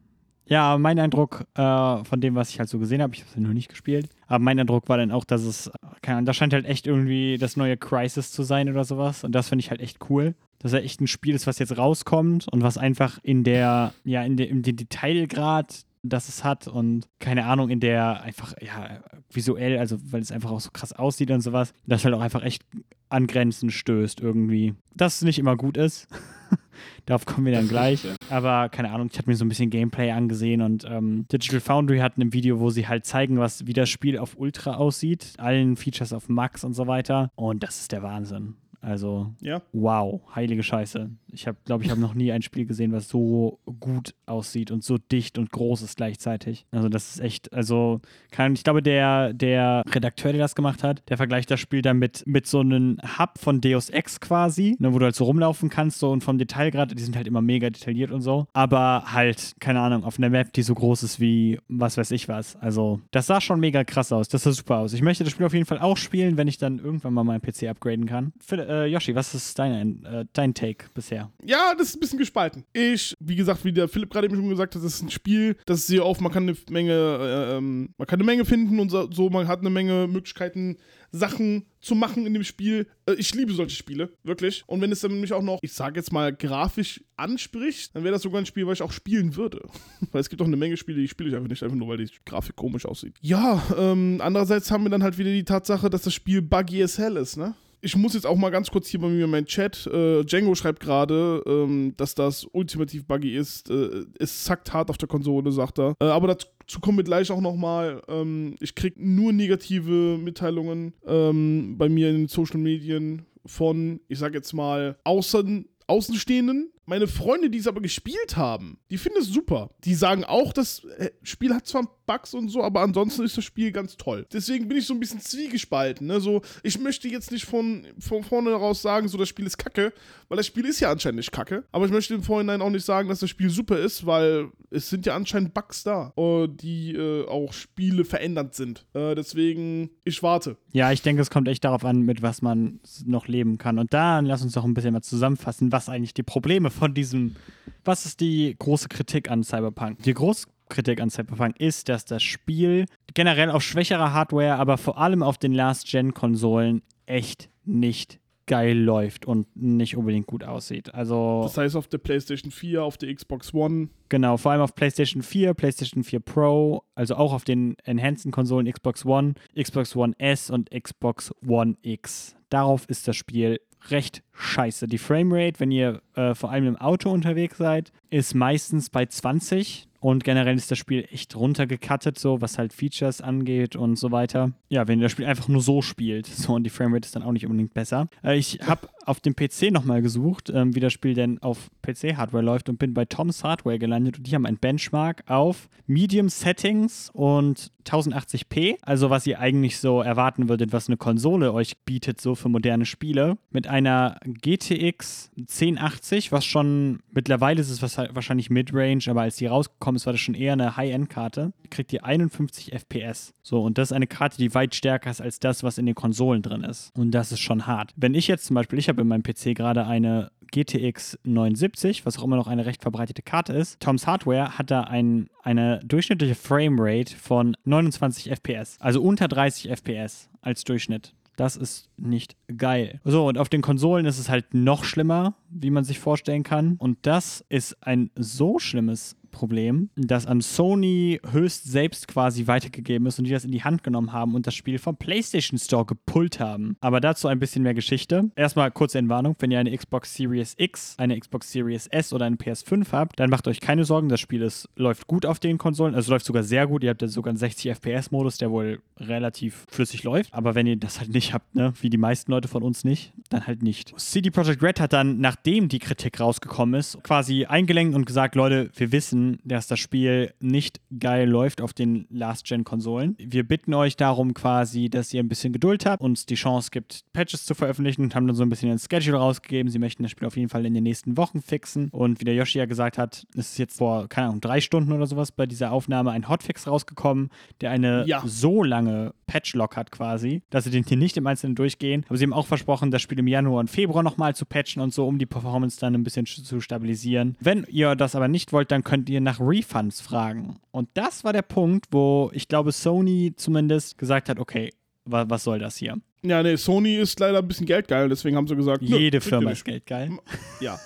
Ja, mein Eindruck äh, von dem, was ich halt so gesehen habe, ich habe es ja noch nicht gespielt, aber mein Eindruck war dann auch, dass es, keine Ahnung, das scheint halt echt irgendwie das neue Crisis zu sein oder sowas und das finde ich halt echt cool dass er echt ein Spiel ist, was jetzt rauskommt und was einfach in der, ja, in der, in dem Detailgrad, das es hat und keine Ahnung, in der einfach, ja, visuell, also weil es einfach auch so krass aussieht und sowas, das halt auch einfach echt an Grenzen stößt irgendwie. Dass es nicht immer gut ist. Darauf kommen wir dann gleich. Aber keine Ahnung, ich habe mir so ein bisschen Gameplay angesehen und ähm, Digital Foundry hat ein Video, wo sie halt zeigen, was wie das Spiel auf Ultra aussieht, allen Features auf Max und so weiter. Und das ist der Wahnsinn. Also Ja. wow, heilige Scheiße. Ich habe, glaube ich, habe noch nie ein Spiel gesehen, was so gut aussieht und so dicht und groß ist gleichzeitig. Also das ist echt, also kann, ich glaube, der, der Redakteur, der das gemacht hat, der vergleicht das Spiel dann mit, mit so einem Hub von Deus Ex quasi, ne, wo du halt so rumlaufen kannst so und vom Detailgrad, die sind halt immer mega detailliert und so, aber halt, keine Ahnung, auf einer Map, die so groß ist wie was weiß ich was. Also das sah schon mega krass aus, das sah super aus. Ich möchte das Spiel auf jeden Fall auch spielen, wenn ich dann irgendwann mal meinen PC upgraden kann. Phil, äh, Yoshi, was ist dein, äh, dein Take bisher? Ja, das ist ein bisschen gespalten. Ich, wie gesagt, wie der Philipp gerade eben schon gesagt hat, das ist ein Spiel, das ist sehr oft, man kann eine Menge, äh, ähm, man kann eine Menge finden und so, so, man hat eine Menge Möglichkeiten, Sachen zu machen in dem Spiel. Äh, ich liebe solche Spiele, wirklich. Und wenn es dann mich auch noch, ich sage jetzt mal, grafisch anspricht, dann wäre das sogar ein Spiel, was ich auch spielen würde. Weil es gibt auch eine Menge Spiele, die spiele ich einfach nicht, einfach nur, weil die Grafik komisch aussieht. Ja, ähm, andererseits haben wir dann halt wieder die Tatsache, dass das Spiel buggy as hell ist, ne? Ich muss jetzt auch mal ganz kurz hier bei mir in meinen Chat. Äh, Django schreibt gerade, ähm, dass das ultimativ buggy ist. Äh, es zackt hart auf der Konsole, sagt er. Äh, aber dazu kommen wir gleich auch nochmal. Ähm, ich krieg nur negative Mitteilungen ähm, bei mir in den Social Medien von, ich sag jetzt mal, Außen Außenstehenden. Meine Freunde, die es aber gespielt haben, die finden es super. Die sagen auch, das äh, Spiel hat zwar Bugs und so, aber ansonsten ist das Spiel ganz toll. Deswegen bin ich so ein bisschen zwiegespalten. Ne? So, ich möchte jetzt nicht von, von vorne raus sagen, so das Spiel ist kacke, weil das Spiel ist ja anscheinend nicht kacke. Aber ich möchte im Vorhinein auch nicht sagen, dass das Spiel super ist, weil es sind ja anscheinend Bugs da, äh, die äh, auch Spiele verändernd sind. Äh, deswegen, ich warte. Ja, ich denke, es kommt echt darauf an, mit was man noch leben kann. Und dann lass uns doch ein bisschen mal zusammenfassen, was eigentlich die Probleme von diesem, was ist die große Kritik an Cyberpunk? Die große Kritik an Cyberpunk ist, dass das Spiel generell auf schwächerer Hardware, aber vor allem auf den Last-Gen-Konsolen echt nicht geil läuft und nicht unbedingt gut aussieht. Also Das heißt auf der PlayStation 4, auf der Xbox One. Genau, vor allem auf PlayStation 4, PlayStation 4 Pro, also auch auf den enhanceden Konsolen Xbox One, Xbox One S und Xbox One X. Darauf ist das Spiel recht scheiße. Die Framerate, wenn ihr äh, vor allem im Auto unterwegs seid, ist meistens bei 20 und generell ist das Spiel echt runtergecuttet, so was halt Features angeht und so weiter. Ja, wenn ihr das Spiel einfach nur so spielt, so und die Framerate ist dann auch nicht unbedingt besser. Äh, ich habe auf dem PC nochmal gesucht, ähm, wie das Spiel denn auf PC-Hardware läuft und bin bei Tom's Hardware gelandet und die haben ein Benchmark auf Medium Settings und 1080p, also was ihr eigentlich so erwarten würdet, was eine Konsole euch bietet, so für moderne Spiele, mit einer GTX 1080, was schon mittlerweile ist es wahrscheinlich Midrange, aber als die rausgekommen ist, war das schon eher eine High-End-Karte, kriegt ihr 51 FPS. So, und das ist eine Karte, die weit stärker ist als das, was in den Konsolen drin ist. Und das ist schon hart. Wenn ich jetzt zum Beispiel, ich habe in meinem PC gerade eine GTX 79, was auch immer noch eine recht verbreitete Karte ist. Toms Hardware hat da ein, eine durchschnittliche Framerate von 29 FPS, also unter 30 FPS als Durchschnitt. Das ist nicht geil. So, und auf den Konsolen ist es halt noch schlimmer, wie man sich vorstellen kann. Und das ist ein so schlimmes Problem, das an Sony höchst selbst quasi weitergegeben ist und die das in die Hand genommen haben und das Spiel vom PlayStation Store gepullt haben. Aber dazu ein bisschen mehr Geschichte. Erstmal kurze Entwarnung, wenn ihr eine Xbox Series X, eine Xbox Series S oder eine PS5 habt, dann macht euch keine Sorgen, das Spiel ist, läuft gut auf den Konsolen, also läuft sogar sehr gut. Ihr habt ja sogar einen 60 FPS Modus, der wohl relativ flüssig läuft. Aber wenn ihr das halt nicht habt, ne, wie die meisten Leute von uns nicht, dann halt nicht. CD Projekt Red hat dann, nachdem die Kritik rausgekommen ist, quasi eingelenkt und gesagt, Leute, wir wissen, dass das Spiel nicht geil läuft auf den Last-Gen-Konsolen. Wir bitten euch darum quasi, dass ihr ein bisschen Geduld habt, uns die Chance gibt, Patches zu veröffentlichen und haben dann so ein bisschen ein Schedule rausgegeben. Sie möchten das Spiel auf jeden Fall in den nächsten Wochen fixen. Und wie der Yoshi ja gesagt hat, ist es jetzt vor, keine Ahnung, drei Stunden oder sowas bei dieser Aufnahme ein Hotfix rausgekommen, der eine Ja. so lange Patchlog hat quasi, dass sie den hier nicht im Einzelnen durchgehen. Aber sie haben auch versprochen, das Spiel im Januar und Februar nochmal zu patchen und so, um die Performance dann ein bisschen zu stabilisieren. Wenn ihr das aber nicht wollt, dann könnt ihr nach Refunds fragen. Und das war der Punkt, wo ich glaube, Sony zumindest gesagt hat, okay, wa was soll das hier? Ja, nee, Sony ist leider ein bisschen geldgeil, deswegen haben sie gesagt, Jede Firma ist geldgeil. Ja.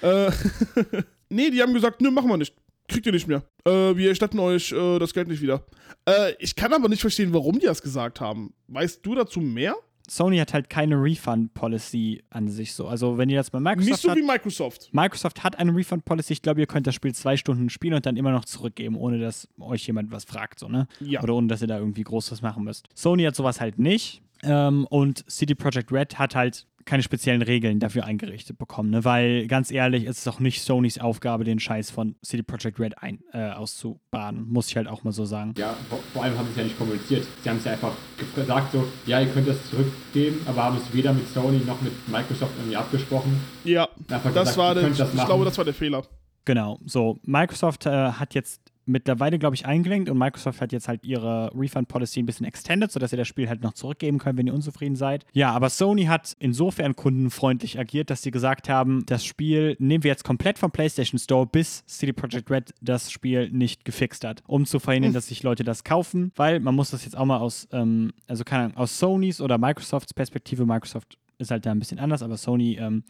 äh, nee, die haben gesagt, nö, machen wir nicht. Kriegt ihr nicht mehr. Äh, wir erstatten euch äh, das Geld nicht wieder. Äh, ich kann aber nicht verstehen, warum die das gesagt haben. Weißt du dazu mehr? Sony hat halt keine Refund-Policy an sich so. Also wenn ihr das bei Microsoft Nicht so habt, wie Microsoft. Microsoft hat eine Refund-Policy. Ich glaube, ihr könnt das Spiel zwei Stunden spielen und dann immer noch zurückgeben, ohne dass euch jemand was fragt, so, ne? Ja. Oder ohne dass ihr da irgendwie groß was machen müsst. Sony hat sowas halt nicht. Ähm, und CD Projekt Red hat halt keine speziellen Regeln dafür eingerichtet bekommen, ne? Weil ganz ehrlich, es ist auch nicht Sonys Aufgabe, den Scheiß von CD Projekt Red ein, äh, auszubaden. Muss ich halt auch mal so sagen. Ja, vor, vor allem haben sie es ja nicht kommuniziert. Sie haben es ja einfach gesagt so, ja, ihr könnt das zurückgeben, aber haben es weder mit Sony noch mit Microsoft irgendwie abgesprochen. Ja, das gesagt, war der, das ich glaube, das war der Fehler. Genau, so. Microsoft äh, hat jetzt mittlerweile, glaube ich, eingelenkt und Microsoft hat jetzt halt ihre Refund-Policy ein bisschen extended, sodass ihr das Spiel halt noch zurückgeben könnt, wenn ihr unzufrieden seid. Ja, aber Sony hat insofern kundenfreundlich agiert, dass sie gesagt haben, das Spiel nehmen wir jetzt komplett vom PlayStation Store, bis CD Projekt Red das Spiel nicht gefixt hat, um zu verhindern, dass sich Leute das kaufen, weil man muss das jetzt auch mal aus, ähm, also keine Ahnung, aus Sonys oder Microsofts Perspektive, Microsoft ist halt da ein bisschen anders, aber Sony, ähm,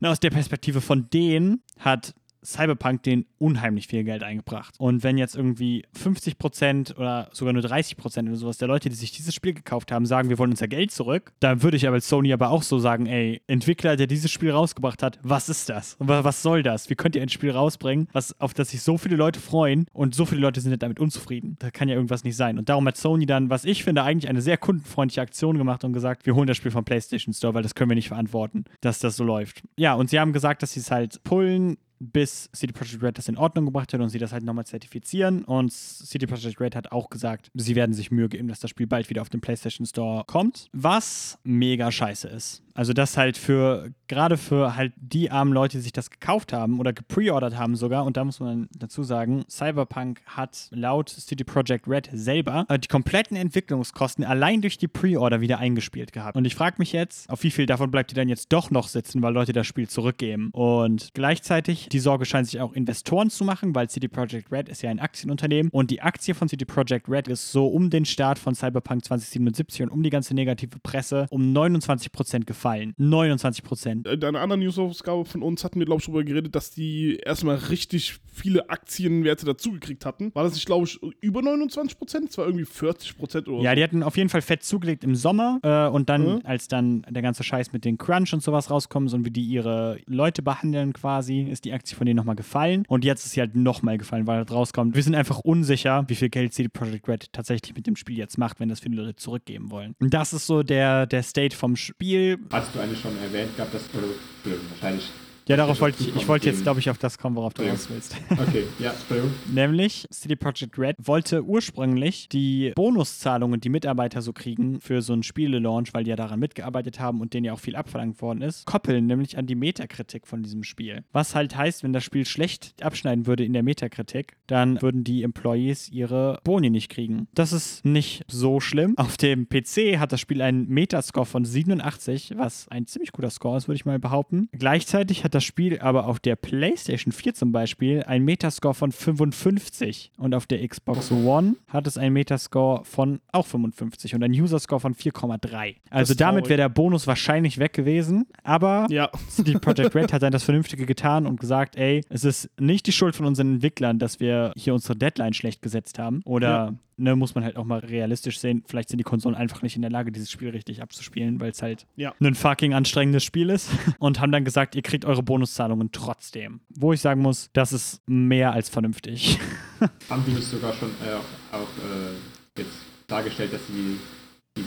na, aus der Perspektive von denen hat Cyberpunk denen unheimlich viel Geld eingebracht. Und wenn jetzt irgendwie 50% oder sogar nur 30% oder sowas der Leute, die sich dieses Spiel gekauft haben, sagen, wir wollen unser Geld zurück, dann würde ich aber als Sony aber auch so sagen, ey, Entwickler, der dieses Spiel rausgebracht hat, was ist das? Wa- Was soll das? Wie könnt ihr ein Spiel rausbringen, was, auf das sich so viele Leute freuen und so viele Leute sind damit unzufrieden? Da kann ja irgendwas nicht sein. Und darum hat Sony dann, was ich finde, eigentlich eine sehr kundenfreundliche Aktion gemacht und gesagt, wir holen das Spiel vom PlayStation Store, weil das können wir nicht verantworten, dass das so läuft. Ja, und sie haben gesagt, dass sie es halt pullen, bis CD Projekt Red das in Ordnung gebracht hat und sie das halt nochmal zertifizieren. Und CD Projekt Red hat auch gesagt, sie werden sich Mühe geben, dass das Spiel bald wieder auf den PlayStation Store kommt. Was mega scheiße ist. Also das halt für, gerade für halt die armen Leute, die sich das gekauft haben oder gepreordert haben sogar, und da muss man dazu sagen, Cyberpunk hat laut CD Projekt Red selber äh, die kompletten Entwicklungskosten allein durch die Pre-Order wieder eingespielt gehabt. Und ich frage mich jetzt, auf wie viel davon bleibt ihr dann jetzt doch noch sitzen, weil Leute das Spiel zurückgeben. Und gleichzeitig, die Sorge scheint sich auch Investoren zu machen, weil CD Projekt Red ist ja ein Aktienunternehmen und die Aktie von CD Projekt Red ist so um den Start von Cyberpunk 2077 und um die ganze negative Presse um 29% gefallen. 29%. In einer anderen News-Ausgabe von uns hatten wir, glaube ich, darüber geredet, dass die erstmal richtig viele Aktienwerte dazugekriegt hatten. War das nicht, glaube ich, über 29 Prozent? Es war irgendwie 40 Prozent oder Ja, so. die hatten auf jeden Fall fett zugelegt im Sommer äh, und dann, Mhm. als dann der ganze Scheiß mit den Crunch und sowas rauskommt und wie die ihre Leute behandeln quasi, ist die Aktie von denen nochmal gefallen und jetzt ist sie halt nochmal gefallen, weil halt rauskommt, wir sind einfach unsicher, wie viel Geld CD Projekt Red tatsächlich mit dem Spiel jetzt macht, wenn das viele Leute zurückgeben wollen. Und das ist so der, der State vom Spiel. Hast du eigentlich schon erwähnt gehabt, dass, Entschuldigung, wahrscheinlich. Ja, darauf wollte ich, ich wollte jetzt, glaube ich, auf das kommen, worauf du Ja. raus willst. Okay, ja, Entschuldigung. Nämlich, CD Projekt Red wollte ursprünglich die Bonuszahlungen, die Mitarbeiter so kriegen für so einen Spiele-Launch, weil die ja daran mitgearbeitet haben und denen ja auch viel abverlangt worden ist, koppeln nämlich an die Metakritik von diesem Spiel. Was halt heißt, wenn das Spiel schlecht abschneiden würde in der Metakritik, dann würden die Employees ihre Boni nicht kriegen. Das ist nicht so schlimm. Auf dem PC hat das Spiel einen Metascore von 87, was ein ziemlich guter Score ist, würde ich mal behaupten. Gleichzeitig hat das Spiel aber auf der PlayStation 4 zum Beispiel einen Metascore von 55 und auf der Xbox One hat es einen Metascore von auch 55 und einen User-Score von 4,3. Also damit wäre der Bonus wahrscheinlich weg gewesen, aber Ja. CD Projekt Red hat dann das Vernünftige getan und gesagt, ey, es ist nicht die Schuld von unseren Entwicklern, dass wir hier unsere Deadline schlecht gesetzt haben. Oder, Ja. Ne, muss man halt auch mal realistisch sehen, vielleicht sind die Konsolen einfach nicht in der Lage, dieses Spiel richtig abzuspielen, weil es halt Ja. ein fucking anstrengendes Spiel ist. Und haben dann gesagt, ihr kriegt eure Bonuszahlungen trotzdem. Wo ich sagen muss, das ist mehr als vernünftig. Haben die nicht sogar schon äh, auch, äh, jetzt dargestellt, dass sie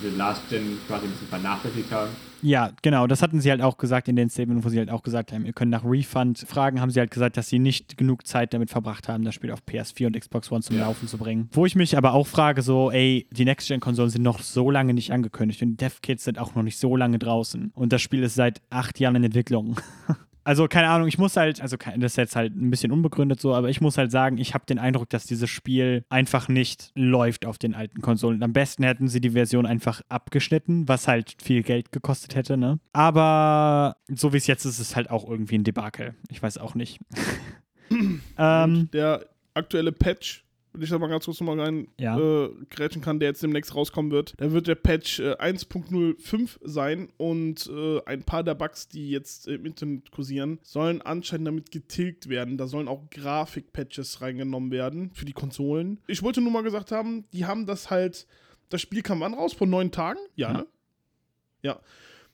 diese Last Gen quasi ein bisschen vernachlässigt haben? Ja, genau, das hatten sie halt auch gesagt in den Statements, wo sie halt auch gesagt haben, ihr könnt nach Refund fragen, haben sie halt gesagt, dass sie nicht genug Zeit damit verbracht haben, das Spiel auf PS4 und Xbox One zum Ja. Laufen zu bringen. Wo ich mich aber auch frage, so, ey, die Next-Gen-Konsolen sind noch so lange nicht angekündigt und die Dev-Kits sind auch noch nicht so lange draußen und das Spiel ist seit acht Jahren in Entwicklung. Also, keine Ahnung, ich muss halt, also das ist jetzt halt ein bisschen unbegründet so, aber ich muss halt sagen, ich habe den Eindruck, dass dieses Spiel einfach nicht läuft auf den alten Konsolen. Am besten hätten sie die Version einfach abgeschnitten, was halt viel Geld gekostet hätte, ne? Aber so wie es jetzt ist, ist es halt auch irgendwie ein Debakel. Ich weiß auch nicht. ähm, Der aktuelle Patch, wenn ich da mal ganz kurz nochmal rein Ja. äh, grätschen kann, der jetzt demnächst rauskommen wird, da wird der Patch äh, 1.05 sein und äh, ein paar der Bugs, die jetzt im Internet kursieren, sollen anscheinend damit getilgt werden. Da sollen auch Grafik-Patches reingenommen werden für die Konsolen. Ich wollte nur mal gesagt haben, die haben das halt, das Spiel kam wann raus? Vor neun Tagen? Ja, Ja. ne? Ja.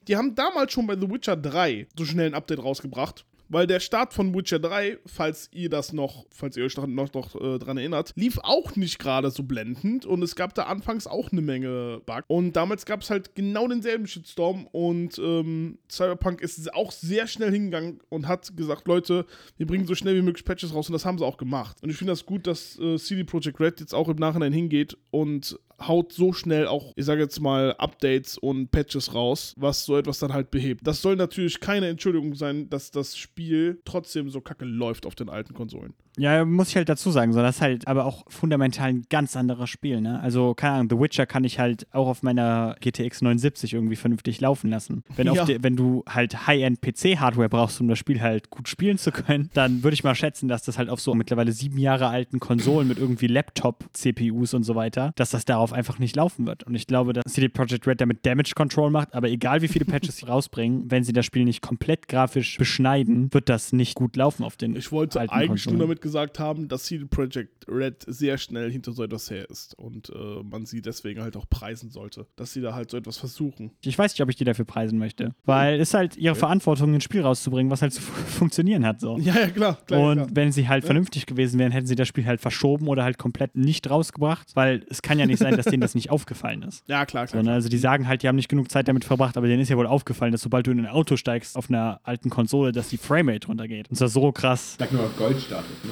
Die haben damals schon bei The Witcher 3 so schnell ein Update rausgebracht. Weil der Start von Witcher 3, falls ihr das noch, falls ihr euch noch, noch, noch äh, dran erinnert, lief auch nicht gerade so blendend und es gab da anfangs auch eine Menge Bugs. Und damals gab es halt genau denselben Shitstorm und ähm, Cyberpunk ist auch sehr schnell hingegangen und hat gesagt, Leute, wir bringen so schnell wie möglich Patches raus und das haben sie auch gemacht. Und ich finde das gut, dass äh, CD Projekt Red jetzt auch im Nachhinein hingeht und haut so schnell auch, ich sage jetzt mal, Updates und Patches raus, was so etwas dann halt behebt. Das soll natürlich keine Entschuldigung sein, dass das Spiel trotzdem so kacke läuft auf den alten Konsolen. Ja, muss ich halt dazu sagen, so das ist halt aber auch fundamental ein ganz anderes Spiel, ne? Also, keine Ahnung, The Witcher kann ich halt auch auf meiner GTX 970 irgendwie vernünftig laufen lassen. Wenn, Ja. de, wenn du halt High-End PC-Hardware brauchst, um das Spiel halt gut spielen zu können, dann würde ich mal schätzen, dass das halt auf so mittlerweile sieben Jahre alten Konsolen mit irgendwie Laptop-CPUs und so weiter, dass das darauf einfach nicht laufen wird. Und ich glaube, dass CD Projekt Red damit Damage Control macht, aber egal wie viele Patches sie rausbringen, wenn sie das Spiel nicht komplett grafisch beschneiden, wird das nicht gut laufen auf den Ich wollte alten eigentlich nur Konsolen. Damit gesagt haben, dass CD Projekt Red sehr schnell hinter so etwas her ist und äh, man sie deswegen halt auch preisen sollte, dass sie da halt so etwas versuchen. Ich weiß nicht, ob ich die dafür preisen möchte, weil es halt ihre Verantwortung, ein Spiel rauszubringen, was halt zu funktionieren hat. So. Ja, ja, klar. klar Und klar. wenn sie halt vernünftig gewesen wären, hätten sie das Spiel halt verschoben oder halt komplett nicht rausgebracht, weil es kann ja nicht sein, dass denen das nicht aufgefallen ist. Ja, klar, klar. So, ne? Also die sagen halt, die haben nicht genug Zeit damit verbracht, aber denen ist ja wohl aufgefallen, dass sobald du in ein Auto steigst auf einer alten Konsole, dass die Framerate runtergeht. Und zwar so krass. Ich sag nur Goldstatus, ne?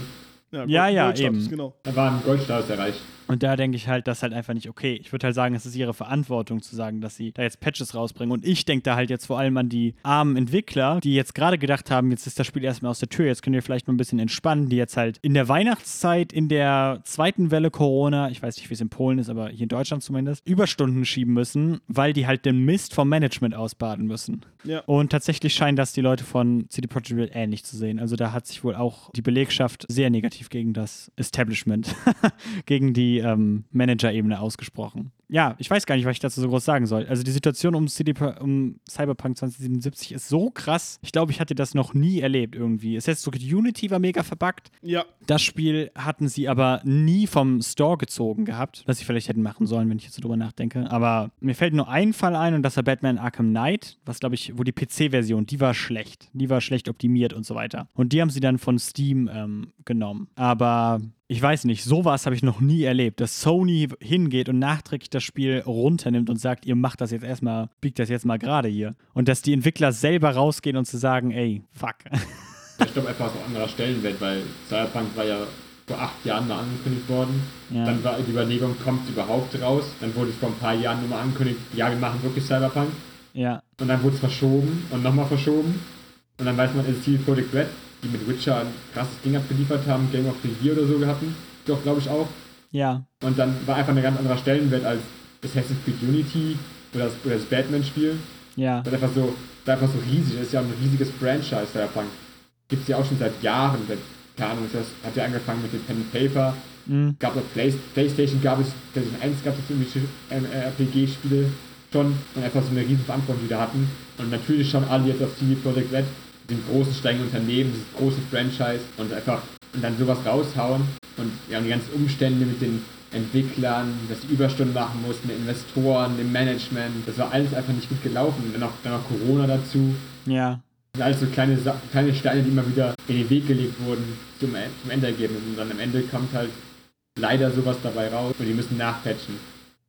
Ja, Ja, Gold- ja, eben. Genau. Da war ein Goldstatus erreicht. Und da denke ich halt, das ist halt einfach nicht okay. Ich würde halt sagen, es ist ihre Verantwortung zu sagen, dass sie da jetzt Patches rausbringen. Und ich denke da halt jetzt vor allem an die armen Entwickler, die jetzt gerade gedacht haben, jetzt ist das Spiel erstmal aus der Tür, jetzt können wir vielleicht mal ein bisschen entspannen, die jetzt halt in der Weihnachtszeit, in der zweiten Welle Corona, ich weiß nicht, wie es in Polen ist, aber hier in Deutschland zumindest, Überstunden schieben müssen, weil die halt den Mist vom Management ausbaden müssen. Ja. Und tatsächlich scheinen das die Leute von CD Projekt Red ähnlich zu sehen. Also da hat sich wohl auch die Belegschaft sehr negativ gegen das Establishment, gegen die ähm, Manager-Ebene ausgesprochen. Ja, ich weiß gar nicht, was ich dazu so groß sagen soll. Also die Situation um, CD, um Cyberpunk 2077 ist so krass. Ich glaube, ich hatte das noch nie erlebt irgendwie. Es heißt so, Unity war mega verbuggt. Ja, Das Spiel hatten sie aber nie vom Store gezogen gehabt, was sie vielleicht hätten machen sollen, wenn ich jetzt so drüber nachdenke. Aber mir fällt nur ein Fall ein und das war Batman Arkham Knight, was glaube ich, wo die PC-Version, die war schlecht. Die war schlecht optimiert und so weiter. Und die haben sie dann von Steam ähm, genommen. Aber ich weiß nicht, sowas habe ich noch nie erlebt, dass Sony hingeht und nachträglich das Spiel runternimmt und sagt, ihr macht das jetzt erstmal, biegt das jetzt mal gerade hier. Und dass die Entwickler selber rausgehen und zu sagen, ey, fuck. Ich glaube einfach so anderer Stellenwert, weil Cyberpunk war ja vor acht Jahren mal angekündigt worden. Ja. Dann war die Überlegung, kommt es überhaupt raus? Dann wurde es vor ein paar Jahren nochmal angekündigt, ja, wir machen wirklich Cyberpunk. ja, Und dann wurde es verschoben und nochmal verschoben. Und dann weiß man, es ist CD Projekt Red, die mit Witcher ein krasses Ding abgeliefert haben, Game of the Year oder so gehabt. Doch, glaube ich auch. ja, Und dann war einfach ein ganz anderer Stellenwert als Assassin's Creed Unity oder das, das Batman-Spiel. ja. Das einfach so, das ist einfach so riesig. Das ist ja ein riesiges Franchise, Cyberpunk. Gibt es ja auch schon seit Jahren. Seit, keine Ahnung, das hat ja angefangen mit dem Pen and Paper. Mhm. Gab es Play, Playstation, gab es, PlayStation 1 gab es irgendwelche ähm, RPG-Spiele schon und einfach so eine riesen Verantwortung, die da hatten. Und natürlich schauen alle jetzt auf CD Projekt Red, dem großen, strengen Unternehmen, dieses große Franchise und einfach und dann sowas raushauen und ja, und die ganzen Umstände mit den Entwicklern, dass die Überstunden machen mussten, den Investoren, dem Management, das war alles einfach nicht gut gelaufen. Und dann noch, dann noch Corona dazu. Ja, Das sind alles so kleine, kleine Steine, die immer wieder in den Weg gelegt wurden zum, zum Endergebnis. Und dann am Ende kommt halt leider sowas dabei raus und die müssen nachpatchen.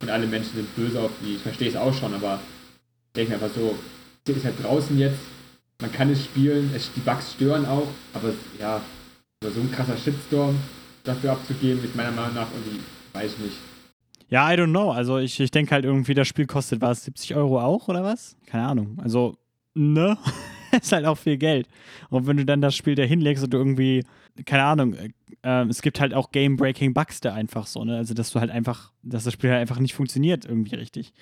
Und alle Menschen sind böse auf die. Ich verstehe es auch schon, aber ich denke mir einfach so, ist halt draußen jetzt, man kann es spielen, es, die Bugs stören auch, aber es- ja, so ein krasser Shitstorm dafür abzugeben, ist meiner Meinung nach irgendwie, weiß ich nicht. Ja, I don't know. Also ich, ich denke halt irgendwie, das Spiel kostet was, 70 Euro auch oder was? Keine Ahnung. Also, ne? ist halt auch viel Geld. Und wenn du dann das Spiel da hinlegst und du irgendwie, keine Ahnung, äh, es gibt halt auch Game-Breaking Bugs da einfach so, ne? Also, dass du halt einfach, dass das Spiel halt einfach nicht funktioniert irgendwie richtig.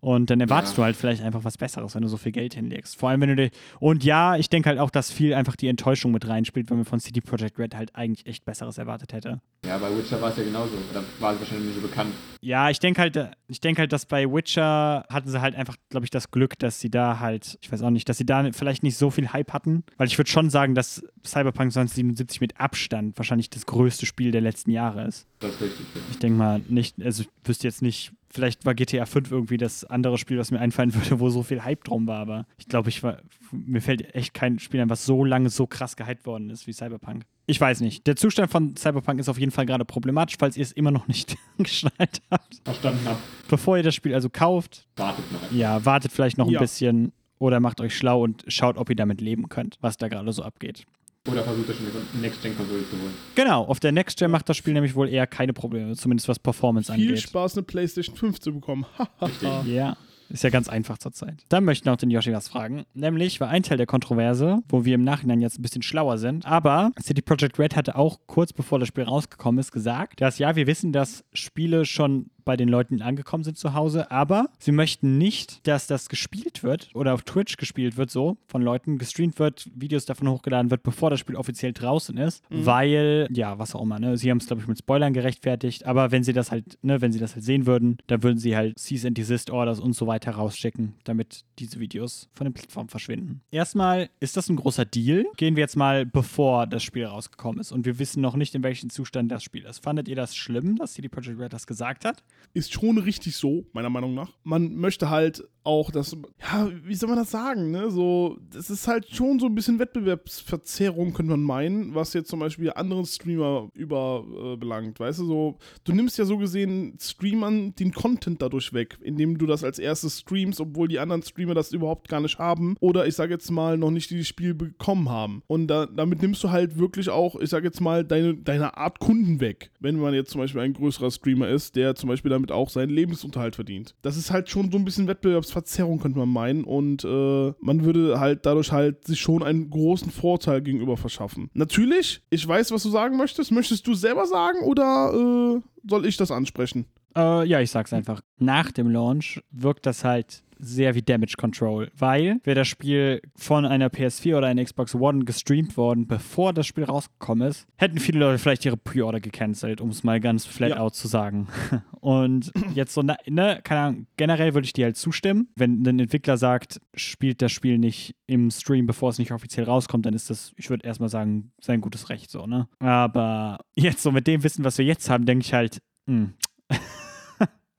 Und dann erwartest Ja. du halt vielleicht einfach was Besseres, wenn du so viel Geld hinlegst. Vor allem, wenn du dir. Und ja, ich denke halt auch, dass viel einfach die Enttäuschung mit reinspielt, wenn man von CD Projekt Red halt eigentlich echt Besseres erwartet hätte. Ja, bei Witcher war es ja genauso. Oder war es wahrscheinlich nicht so bekannt. Ja, ich denke halt, ich denke halt, dass bei Witcher hatten sie halt einfach, glaube ich, das Glück, dass sie da halt, ich weiß auch nicht, dass sie da vielleicht nicht so viel Hype hatten. Weil ich würde schon sagen, dass Cyberpunk 2077 mit Abstand wahrscheinlich das größte Spiel der letzten Jahre ist. Das ist richtig. Ja. Ich denke mal nicht, also ich wüsste jetzt nicht, vielleicht war GTA 5 irgendwie das andere Spiel, was mir einfallen würde, wo so viel Hype drum war, aber ich glaube, ich war, mir fällt echt kein Spiel ein, was so lange so krass gehypt worden ist wie Cyberpunk. Ich weiß nicht. Der Zustand von Cyberpunk ist auf jeden Fall gerade problematisch, falls ihr es immer noch nicht geschnallt habt. Verstanden habe, Bevor ihr das Spiel also kauft, wartet noch. ja, wartet vielleicht noch ein Ja. bisschen oder macht euch schlau und schaut, ob ihr damit leben könnt, was da gerade so abgeht. Oder versucht euch eine Next-Gen-Konsole zu holen. Genau, auf der Next Gen macht das Spiel nämlich wohl eher keine Probleme, zumindest was Performance viel angeht. Spaß, eine PlayStation 5 zu bekommen. Ja, ist ja ganz einfach zurzeit. Dann möchte ich noch den Yoshi was fragen. Nämlich war ein Teil der Kontroverse, wo wir im Nachhinein jetzt ein bisschen schlauer sind. Aber City Project Red hatte auch kurz bevor das Spiel rausgekommen ist gesagt, dass ja, wir wissen, dass Spiele schon bei den Leuten angekommen sind zu Hause, aber sie möchten nicht, dass das gespielt wird oder auf Twitch gespielt wird, so von Leuten gestreamt wird, Videos davon hochgeladen wird, bevor das Spiel offiziell draußen ist, weil, ja, was auch immer, ne? Sie haben es, glaube ich, mit Spoilern gerechtfertigt, aber wenn sie das halt, ne, wenn sie das halt sehen würden, dann würden sie halt Cease and Desist Orders und so weiter rausschicken, damit diese Videos von den Plattformen verschwinden. Erstmal ist das ein großer Deal. Gehen wir jetzt mal, bevor das Spiel rausgekommen ist und wir wissen noch nicht, in welchem Zustand das Spiel ist. Fandet ihr das schlimm, dass CD Projekt Red das gesagt hat? Ist schon richtig so, meiner Meinung nach. Man möchte halt auch, dass, ja, wie soll man das sagen, ne? So, das ist halt schon so ein bisschen Wettbewerbsverzerrung, könnte man meinen, was jetzt zum Beispiel anderen Streamer überbelangt, äh. Weißt du, so, du nimmst ja so gesehen Streamern den Content dadurch weg, indem du das als erstes streamst, obwohl die anderen Streamer das überhaupt gar nicht haben oder ich sage jetzt mal noch nicht dieses Spiel bekommen haben. Und da, damit nimmst du halt wirklich auch, ich sage jetzt mal, deine, deine Art Kunden weg. Wenn man jetzt zum Beispiel ein größerer Streamer ist, der zum Beispiel damit auch seinen Lebensunterhalt verdient. Das ist halt schon so ein bisschen Wettbewerbsverzerrung, könnte man meinen. Und äh, man würde halt dadurch halt sich schon einen großen Vorteil gegenüber verschaffen. Natürlich, ich weiß, was du sagen möchtest. Möchtest du selber sagen oder äh, soll ich das ansprechen? Äh, ja, ich sag's einfach. Nach dem Launch wirkt das halt sehr wie Damage Control, weil wäre das Spiel von einer PS4 oder einer Xbox One gestreamt worden, bevor das Spiel rausgekommen ist, hätten viele Leute vielleicht ihre Pre-Order gecancelt, um es mal ganz flat Ja. out zu sagen. Und jetzt so, ne, keine Ahnung, generell würde ich dir halt zustimmen. Wenn ein Entwickler sagt, spielt das Spiel nicht im Stream, bevor es nicht offiziell rauskommt, dann ist das, ich würde erstmal sagen, sein gutes Recht so, ne? Aber jetzt so mit dem Wissen, was wir jetzt haben, denke ich halt, hm,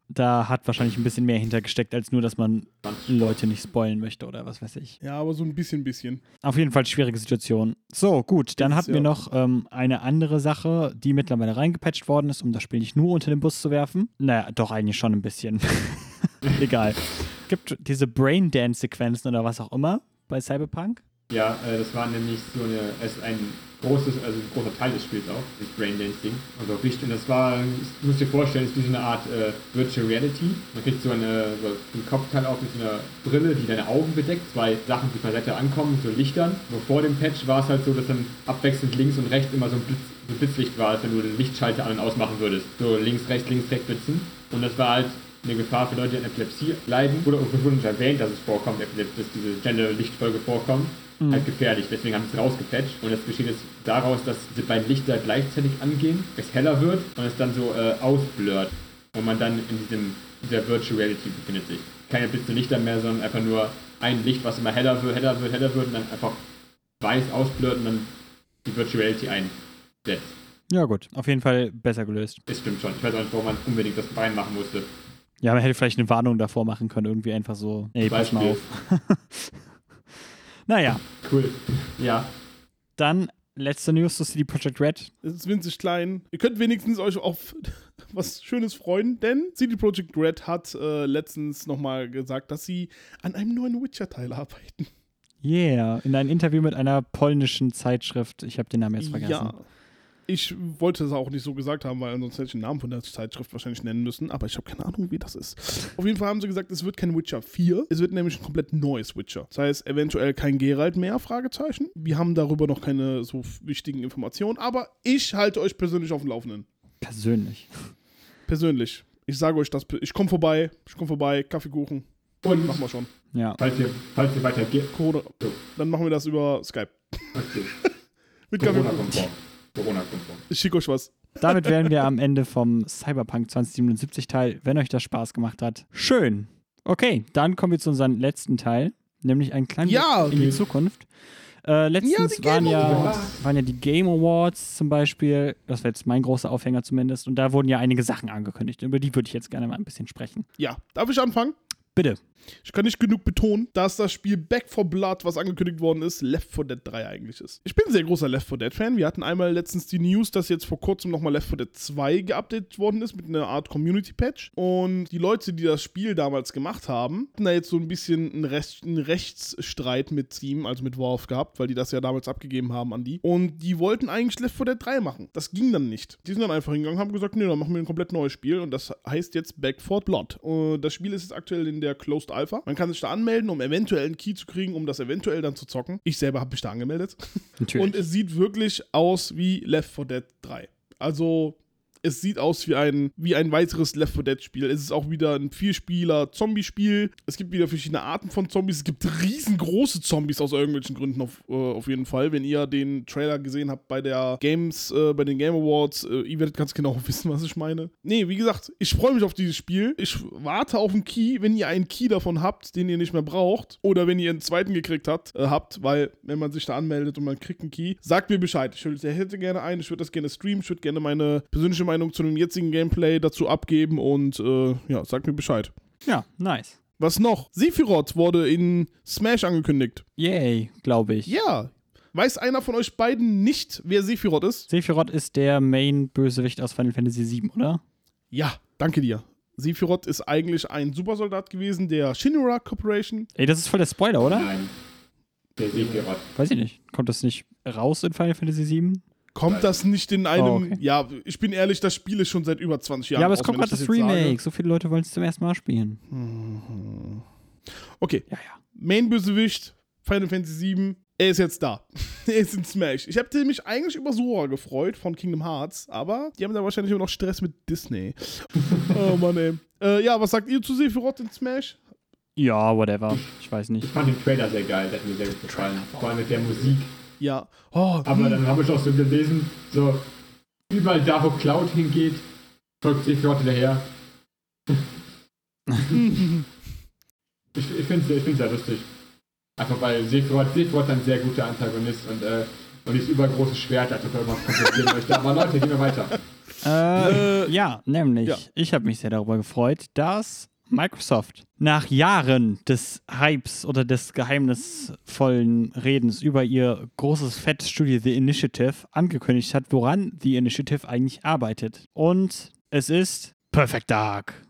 da hat wahrscheinlich ein bisschen mehr hintergesteckt, als nur, dass man Leute nicht spoilen möchte oder was weiß ich. Ja, aber so ein bisschen, bisschen. Auf jeden Fall schwierige Situation. So, gut, dann hatten wir noch ähm, eine andere Sache, die mittlerweile reingepatcht worden ist, um das Spiel nicht nur unter den Bus zu werfen. Naja, doch eigentlich schon ein bisschen. Egal. Gibt diese Braindance-Sequenzen oder was auch immer bei Cyberpunk. Ja, äh, das war nämlich so eine, es ist ein großes, also ein großer Teil des Spiels auch, das Braindance-Ding. Also auch wichtig. Und das war, du musst dir vorstellen, es ist wie so eine Art äh, Virtual Reality. Man kriegt so, eine, so ein Kopfteil auf mit so einer Brille, die deine Augen bedeckt. Zwei Sachen, die Seite ankommen, mit so Lichtern. Nur vor dem Patch war es halt so, dass dann abwechselnd links und rechts immer so ein, Blitz, Blitzlicht war, als wenn du den Lichtschalter an- und ausmachen würdest. So links, rechts, links, rechts blitzen. Und das war halt eine Gefahr für Leute, die an Epilepsie leiden. Wurde auch bewusst erwähnt, dass es vorkommt, dass diese schnelle Lichtfolge vorkommt. Halt gefährlich, deswegen haben sie es rausgepatcht. Und das besteht jetzt daraus, dass diese beiden Lichter gleichzeitig angehen, es heller wird und es dann so äh, ausblurrt. Und man dann in diesem, dieser Virtual Reality befindet sich. Keine blitzende Lichter mehr, sondern einfach nur ein Licht, was immer heller wird, heller wird, heller wird und dann einfach weiß ausblurrt und dann die Virtual Reality einsetzt. Ja, gut, auf jeden Fall besser gelöst. Das stimmt schon. Ich weiß auch nicht, warum man unbedingt das reinmachen musste. Ja, man hätte vielleicht eine Warnung davor machen können, irgendwie einfach so, ey, pass mal Beispiel. auf. naja, Cool. Ja. dann letzte News zu CD Projekt Red. Es ist winzig klein. Ihr könnt wenigstens euch auf was Schönes freuen, denn CD Projekt Red hat äh, letztens nochmal gesagt, dass sie an einem neuen Witcher-Teil arbeiten. Yeah, in einem Interview mit einer polnischen Zeitschrift. Ich habe den Namen jetzt vergessen. Ja. Ich wollte es auch nicht so gesagt haben, weil sonst hätte ich den Namen von der Zeitschrift wahrscheinlich nennen müssen, aber ich habe keine Ahnung, wie das ist. Auf jeden Fall haben sie gesagt, es wird kein Witcher 4, es wird nämlich ein komplett neues Witcher. Das heißt, eventuell kein Geralt mehr, Fragezeichen. Wir haben darüber noch keine so wichtigen Informationen, aber ich halte euch persönlich auf dem Laufenden. Persönlich. Persönlich. Ich sage euch das, ich komme vorbei, ich komme vorbei, Kaffeekuchen, Und machen wir schon. Ja. falls ihr, falls ihr weiter geht. Corona, dann machen wir das über Skype. Okay. Mit Kaffeekuchen. Corona-konform. Ich schicke euch was. Damit wären wir am Ende vom Cyberpunk 2077 Teil. Wenn euch das Spaß gemacht hat, schön. Okay, dann kommen wir zu unserem letzten Teil, nämlich ein klein Ja. bisschen in die Zukunft. Äh, letztens die waren, ja, waren ja die Game Awards zum Beispiel. Das war jetzt mein großer Aufhänger zumindest. Und da wurden ja einige Sachen angekündigt. Über die würde ich jetzt gerne mal ein bisschen sprechen. Ja, darf ich anfangen? Bitte. Ich kann nicht genug betonen, dass das Spiel Back for Blood, was angekündigt worden ist, Left 4 Dead 3 eigentlich ist. Ich bin ein sehr großer Left 4 Dead Fan. Wir hatten einmal letztens die News, dass jetzt vor kurzem nochmal Left 4 Dead 2 geupdatet worden ist mit einer Art Community Patch. Und die Leute, die das Spiel damals gemacht haben, hatten da jetzt so ein bisschen einen, Rest, einen Rechtsstreit mit Steam, also mit Valve gehabt, weil die das ja damals abgegeben haben an die. Und die wollten eigentlich Left 4 Dead 3 machen. Das ging dann nicht. Die sind dann einfach hingegangen, haben gesagt, nee, dann machen wir ein komplett neues Spiel und das heißt jetzt Back 4 Blood. Und das Spiel ist jetzt aktuell in der Closed Alpha. Man kann sich da anmelden, um eventuell einen Key zu kriegen, um das eventuell dann zu zocken. Ich selber habe mich da angemeldet. Natürlich. Und es sieht wirklich aus wie Left 4 Dead 3. Also Es sieht aus wie ein, wie ein weiteres Left 4 Dead Spiel. Es ist auch wieder ein Vierspieler-Zombie-Spiel. Es gibt wieder verschiedene Arten von Zombies. Es gibt riesengroße Zombies aus irgendwelchen Gründen auf, äh, auf jeden Fall. Wenn ihr den Trailer gesehen habt bei der Games, äh, bei den Game Awards, äh, ihr werdet ganz genau wissen, was ich meine. Nee, wie gesagt, ich freue mich auf dieses Spiel. Ich warte auf einen Key, wenn ihr einen Key davon habt, den ihr nicht mehr braucht. Oder wenn ihr einen zweiten gekriegt habt, äh, habt, weil wenn man sich da anmeldet und man kriegt einen Key, sagt mir Bescheid. Ich hätte gerne einen, ich würde das gerne streamen, ich würde gerne meine persönliche Meinung zu dem jetzigen Gameplay dazu abgeben und äh, ja, sagt mir Bescheid. Ja, nice. Was noch? Sephiroth wurde in Smash angekündigt. Yay, glaube ich. Ja. Weiß einer von euch beiden nicht, wer Sephiroth ist? Sephiroth ist der Main-Bösewicht aus Final Fantasy VII, oder? Ja, danke dir. Sephiroth ist eigentlich ein Supersoldat gewesen der Shinra Corporation. Ey, das ist voll der Spoiler, oder? Nein. Der Sephiroth. Weiß ich nicht. Kommt das nicht raus in Final Fantasy VII? Kommt das nicht in einem. Oh, okay. Ja, ich bin ehrlich, das Spiel ist schon seit über 20 Jahren. Ja, aber es kommt gerade ich das sage. Remake. So viele Leute wollen es zum ersten Mal spielen. Okay, Ja, ja. Main-Bösewicht, Final Fantasy VII, er ist jetzt da. er ist in Smash. Ich habe mich eigentlich über Sora gefreut von Kingdom Hearts, aber die haben da wahrscheinlich immer noch Stress mit Disney. oh Mann, ey. Äh, ja, was sagt ihr zu Sephiroth in Smash? Ja, whatever. Ich weiß Ich nicht. fand den Trailer sehr geil, der hat mir sehr gut gefallen. Vor allem mit der Musik. Ja. Oh, Aber dann habe ich auch so gelesen, so überall da, wo Cloud hingeht, folgt Sephiroth hinterher. ich ich finde es sehr lustig. Einfach weil Sephiroth, Sephiroth ein sehr guter Antagonist und, äh, und dieses übergroße Schwert, ob er irgendwas kontrollieren möchte. Aber Leute, gehen wir weiter. Äh, ja, nämlich. ja. Ich habe mich sehr darüber gefreut, dass Microsoft nach Jahren des Hypes oder des geheimnisvollen Redens über ihr großes fettes Studio The Initiative angekündigt hat, woran The Initiative eigentlich arbeitet. Und es ist Perfect Dark.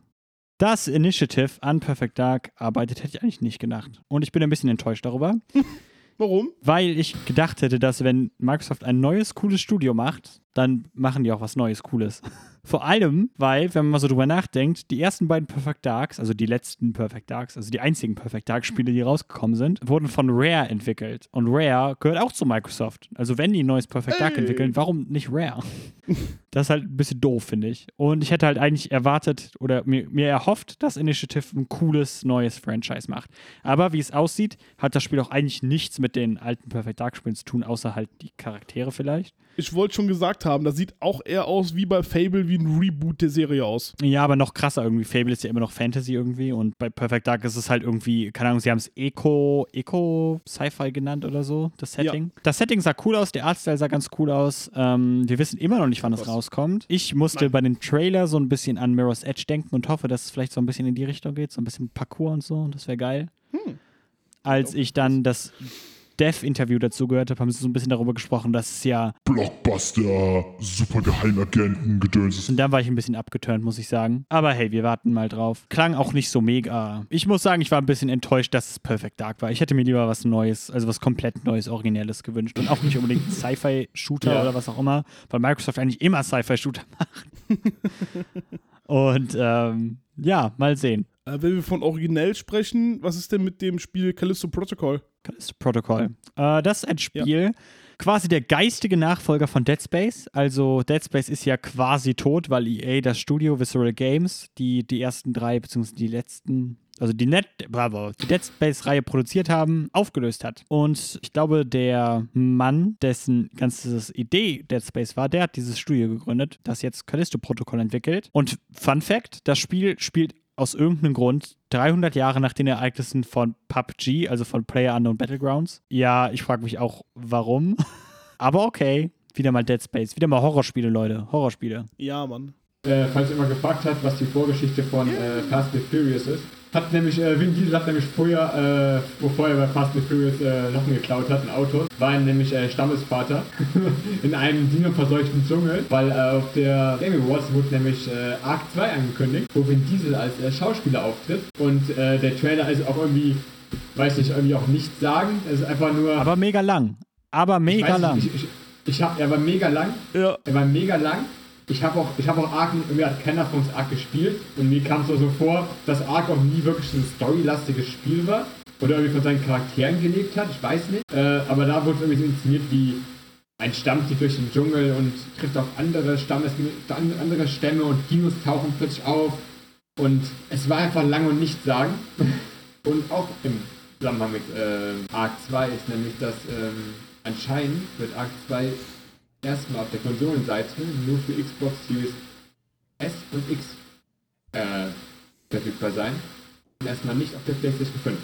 Das Initiative an Perfect Dark arbeitet, hätte ich eigentlich nicht gedacht. Und ich bin ein bisschen enttäuscht darüber. warum? Weil ich gedacht hätte, dass wenn Microsoft ein neues, cooles Studio macht, dann machen die auch was Neues, Cooles. Vor allem, weil, wenn man mal so drüber nachdenkt, die ersten beiden Perfect Darks, also die letzten Perfect Darks, also die einzigen Perfect Dark-Spiele, die rausgekommen sind, wurden von Rare entwickelt. Und Rare gehört auch zu Microsoft. Also wenn die ein neues Perfect Dark Ey. entwickeln, warum nicht Rare? Das ist halt ein bisschen doof, finde ich. Und ich hätte halt eigentlich erwartet oder mir, mir erhofft, dass Initiative ein cooles neues Franchise macht. Aber wie es aussieht, hat das Spiel auch eigentlich nichts mit den alten Perfect Dark Spielen zu tun, außer halt die Charaktere vielleicht. Ich wollte schon gesagt haben, das sieht auch eher aus wie bei Fable, wie ein Reboot der Serie aus. Ja, aber noch krasser irgendwie. Fable ist ja immer noch Fantasy irgendwie und bei Perfect Dark ist es halt irgendwie, keine Ahnung, sie haben es Eco, Eco Sci-Fi genannt oder so, das Setting. Das Setting sah cool aus, der Artstyle sah ganz cool aus. Ähm, wir wissen immer noch nicht, wann es rauskommt. Ich musste Nein. bei dem Trailer so ein bisschen an Mirror's Edge denken und hoffe, dass es vielleicht so ein bisschen in die Richtung geht, so ein bisschen Parcours und so, und das wäre geil. Als ich dann das Dev-Interview dazu gehört habe, haben sie so ein bisschen darüber gesprochen, dass es ja Blockbuster, super Geheimagenten, Gedöns ist. Und dann war ich ein bisschen abgeturnt, muss ich sagen. Aber hey, wir warten mal drauf. Klang auch nicht so mega. Ich muss sagen, ich war ein bisschen enttäuscht, dass es Perfect Dark war. Ich hätte mir lieber was Neues, also was komplett Neues, Originelles gewünscht. Und auch nicht unbedingt Sci-Fi-Shooter Ja. oder was auch immer, weil Microsoft eigentlich immer Sci-Fi-Shooter macht. Und ähm, ja, mal sehen. Äh, wenn wir von originell sprechen, was ist denn mit dem Spiel Callisto Protocol? Callisto Protocol. Äh, das ist ein Spiel, quasi der geistige Nachfolger von Dead Space. Also Dead Space ist ja quasi tot, weil EA das Studio Visceral Games, die die ersten drei, beziehungsweise die letzten, also die, Net, bravo, die Dead Space-Reihe produziert haben, aufgelöst hat. Und ich glaube, der Mann, dessen ganzes Idee Dead Space war, der hat dieses Studio gegründet, das jetzt Callisto Protocol entwickelt. Und Fun Fact, das Spiel spielt aus irgendeinem Grund 300 Jahre nach den Ereignissen von PUBG, also von Player Unknown Battlegrounds. Ja, ich frage mich auch, warum. Aber okay, wieder mal Dead Space, wieder mal Horrorspiele, Leute, Horrorspiele. Ja, Mann. Äh, falls ihr mal gefragt habt, was die Vorgeschichte von äh, Fast and Furious ist, hat nämlich, äh, Vin Diesel hat nämlich früher, äh, bevor er bei Fast and Furious äh, Sachen geklaut hat, ein Auto, war er nämlich äh, Stammesvater in einem dino-verseuchten Dschungel, weil äh, auf der Game Awards wurde nämlich äh, Arc 2 angekündigt, wo Vin Diesel als äh, Schauspieler auftritt und äh, der Trailer ist auch irgendwie, weiß nicht, irgendwie auch nichts sagen, es ist einfach nur... Aber mega lang. Aber ich mega weiß lang. Ich, ich, ich hab, er war mega lang, Ja. er war mega lang. Ich habe auch, ich habe auch Ark, irgendwie hat keiner von uns Ark gespielt und mir kam es so vor, dass Ark auch nie wirklich ein storylastiges Spiel war oder irgendwie von seinen Charakteren gelebt hat, ich weiß nicht. Äh, aber da wurde es irgendwie so inszeniert wie, ein Stamm zieht durch den Dschungel und trifft auf andere, Stammes, andere Stämme und Dinos tauchen plötzlich auf. Und es war einfach lang und nicht sagen. Und auch im Zusammenhang mit äh, Arc 2 ist nämlich, dass ähm, anscheinend wird Arc 2 erstmal auf der Konsolenseite nur für Xbox Series S und X äh, verfügbar sein. Und erstmal nicht auf der PlayStation 5.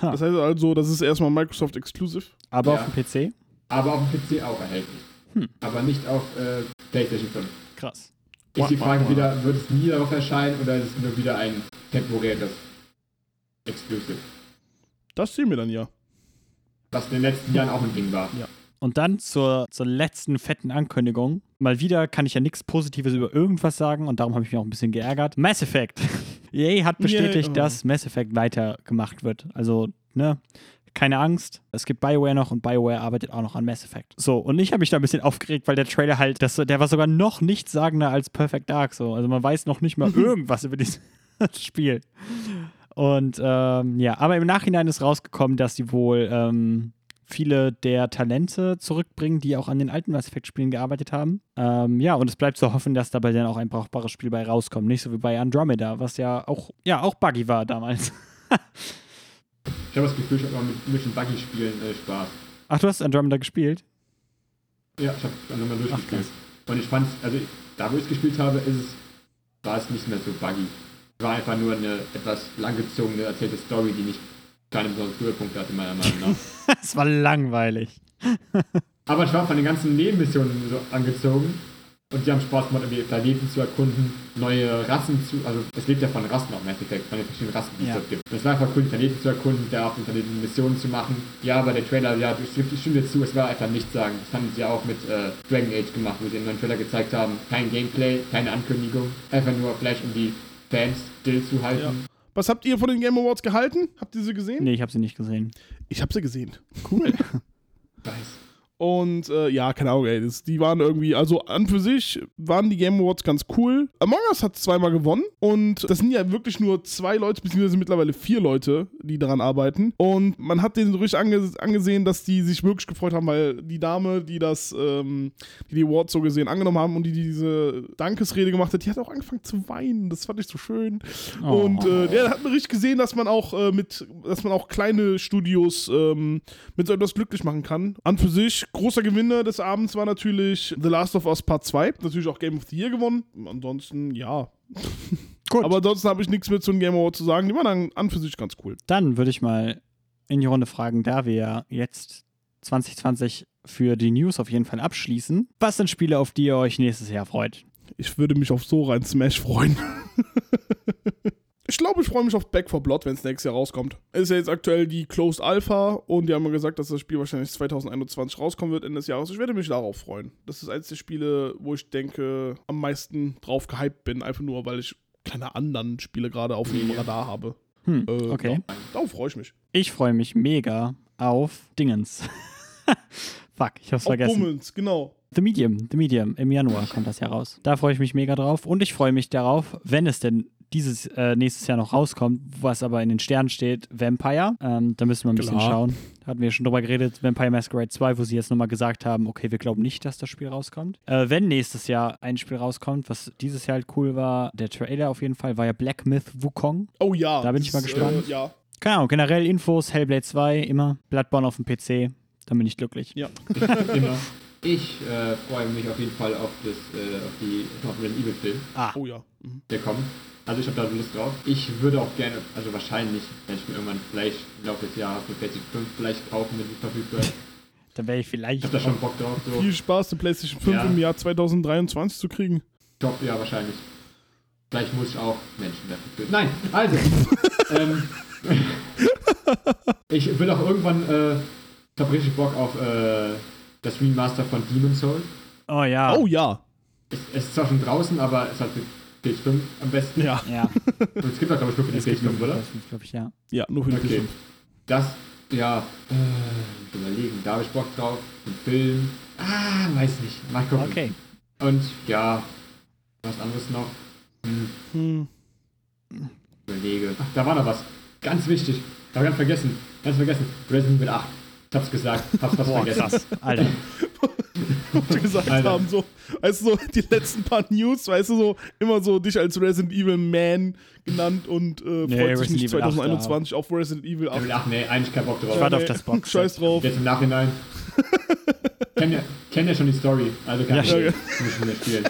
Das heißt also, das ist erstmal Microsoft Exclusive. Aber Ja. auf dem PC? Aber auf dem PC auch erhältlich. Aber nicht auf äh, PlayStation 5. Krass. Ist die Frage wieder, wird es nie darauf erscheinen oder ist es nur wieder ein temporäres Exclusive? Das sehen wir dann ja. Was in den letzten Jahren auch ein Ding war. Und dann zur, zur letzten fetten Ankündigung. Mal wieder kann ich ja nichts Positives über irgendwas sagen und darum habe ich mich auch ein bisschen geärgert. Mass Effect. EA hat bestätigt, Yeah, oh. dass Mass Effect weitergemacht wird. Also, ne, keine Angst. Es gibt BioWare noch und BioWare arbeitet auch noch an Mass Effect. So, und ich habe mich da ein bisschen aufgeregt, weil der Trailer halt, das, der war sogar noch nichtssagender als Perfect Dark. So. Also man weiß noch nicht mal irgendwas über dieses Spiel. Und ähm, ja, aber im Nachhinein ist rausgekommen, dass sie wohl ähm, viele der Talente zurückbringen, die auch an den alten Mass Effect-Spielen gearbeitet haben. Ähm, ja, und es bleibt zu hoffen, dass dabei dann auch ein brauchbares Spiel bei rauskommt. Nicht so wie bei Andromeda, was ja auch, ja, auch buggy war damals. Ich habe das Gefühl, ich habe auch mit Mission Buggy spielen äh, Spaß. Ach, du hast Andromeda gespielt? Ja, ich habe nochmal durchgespielt. Ach, Und ich fand also da wo ich es gespielt habe, ist es, war es nicht mehr so buggy. Es war einfach nur eine etwas langgezogene, erzählte Story, die nicht keine besonderen Höhepunkte hatte, meiner Meinung nach. Es war langweilig. Aber ich war von den ganzen Nebenmissionen so angezogen und die haben Spaß gemacht, irgendwie Planeten zu erkunden, neue Rassen zu, also es lebt ja von Rassen auch im Endeffekt, von den verschiedenen Rassen, die Ja. es dort gibt. Und es war einfach cool, die Planeten zu erkunden, da auf den Planeten Missionen zu machen. Ja, aber der Trailer, ja, ich stimme- ich stimme dir zu, es war einfach nichts sagen. Das haben sie ja auch mit äh, Dragon Age gemacht, wo sie einen neuen Trailer gezeigt haben. Kein Gameplay, keine Ankündigung, einfach nur vielleicht um die Fans still zu halten. Ja. Was habt ihr von den Game Awards gehalten? Habt ihr sie gesehen? Nee, ich habe sie nicht gesehen. Ich habe sie gesehen. Cool. Weiß. Und äh, ja, keine Ahnung, ey. Das, die waren irgendwie, also an für sich waren die Game Awards ganz cool. Among Us hat zweimal gewonnen. Und das sind ja wirklich nur zwei Leute, beziehungsweise mittlerweile vier Leute, die daran arbeiten. Und man hat denen so richtig ange angesehen, dass die sich wirklich gefreut haben, weil die Dame, die das, ähm, die die Awards so gesehen angenommen haben und die diese Dankesrede gemacht hat, die hat auch angefangen zu weinen. Das fand ich so schön. Oh. Und äh, der hat mir richtig gesehen, dass man auch äh, mit, dass man auch kleine Studios ähm, mit so etwas glücklich machen kann. An für sich, großer Gewinner des Abends war natürlich The Last of Us Part 2. Natürlich auch Game of the Year gewonnen. Ansonsten, ja. Gut. Aber ansonsten habe ich nichts mehr zu den Game Awards zu sagen. Die waren dann an für sich ganz cool. Dann würde ich mal in die Runde fragen, da wir ja jetzt 2020 für die News auf jeden Fall abschließen. Was sind Spiele, auf die ihr euch nächstes Jahr freut? Ich würde mich auf so rein Smash freuen. Ich glaube, ich freue mich auf Back for Blood, wenn es nächstes Jahr rauskommt. Es ist ja jetzt aktuell die Closed Alpha und die haben mir gesagt, dass das Spiel wahrscheinlich 2021 rauskommen wird, Ende des Jahres. Ich werde mich darauf freuen. Das ist eines der Spiele, wo ich denke, am meisten drauf gehypt bin, einfach nur, weil ich keine anderen Spiele gerade auf dem. Radar habe. Hm, Äh, okay. ja, darauf freue ich mich. Ich freue mich mega auf Dingens. Fuck, ich hab's Auf vergessen. Bummels, genau. The Medium, The Medium. Im Januar kommt das ja raus. Da freue ich mich mega drauf. Und ich freue mich darauf, wenn es denn dieses äh, nächstes Jahr noch rauskommt, was aber in den Sternen steht, Vampire. Ähm, da müssen wir ein bisschen Klar. schauen. Da hatten wir schon drüber geredet, Vampire Masquerade 2, wo sie jetzt nochmal gesagt haben, okay, wir glauben nicht, dass das Spiel rauskommt. Äh, wenn nächstes Jahr ein Spiel rauskommt, was dieses Jahr halt cool war, der Trailer auf jeden Fall, war ja Black Myth Wukong. Oh ja. Da bin ich das mal ist, gespannt. Äh, ja. Keine Ahnung, generell Infos, Hellblade 2, immer. Bloodborne auf dem PC, dann bin ich glücklich. Ja. Immer. Ich äh, freue mich auf jeden Fall auf, das, äh, auf, die, auf den Evil-Film. Ah, Oh ja. Mhm. der kommt. Also ich habe da Lust drauf. Ich würde auch gerne, also wahrscheinlich, wenn ich mir irgendwann vielleicht im Laufe des Jahres eine PlayStation 5 vielleicht kaufen, wenn die verfügbar ist. dann wäre ich Ich vielleicht. habe da schon Bock drauf. So. Viel Spaß, die PlayStation 5 Ja. im Jahr 2023 zu kriegen. Top, ja, wahrscheinlich. Vielleicht muss ich auch Menschen dafür töten. Nein, also. ähm, ich will auch irgendwann, äh, ich habe richtig Bock auf äh, das Remaster von Demon's Souls. Oh ja. Oh ja. Es, es ist zwar schon draußen, aber es hat für PS5 am besten. Ja. Ja. Und es gibt auch, glaube ich, nur für die PS5, oder? glaube ich, ja. Ja, nur für die Okay. PS5. Das, ja, äh, ich überlegen, da habe ich Bock drauf. Ein Film. Ah, weiß nicht. Mal gucken. Okay. Und ja, was anderes noch. Hm, Hm. überlege. Ach, da war noch was. Ganz wichtig. Hab ganz vergessen. Ganz vergessen. Resident Evil 8. Ich hab's gesagt. Hab's fast Boah, vergessen. krass. Alter. wir gesagt Alter. haben. So, weißt du, so die letzten paar News, weißt du, so immer so dich als Resident Evil Man genannt und äh, Nee, freut sich Resident nicht Evil 8, 2021 auf Resident Evil 8. Ach nee, eigentlich kein Bock drauf. Ich warte auf Nee, das Box. Scheiß drauf. Jetzt im Nachhinein. kenn, ja, kenn ja schon die Story, also kann Ja, ich ja. nicht mehr spielen.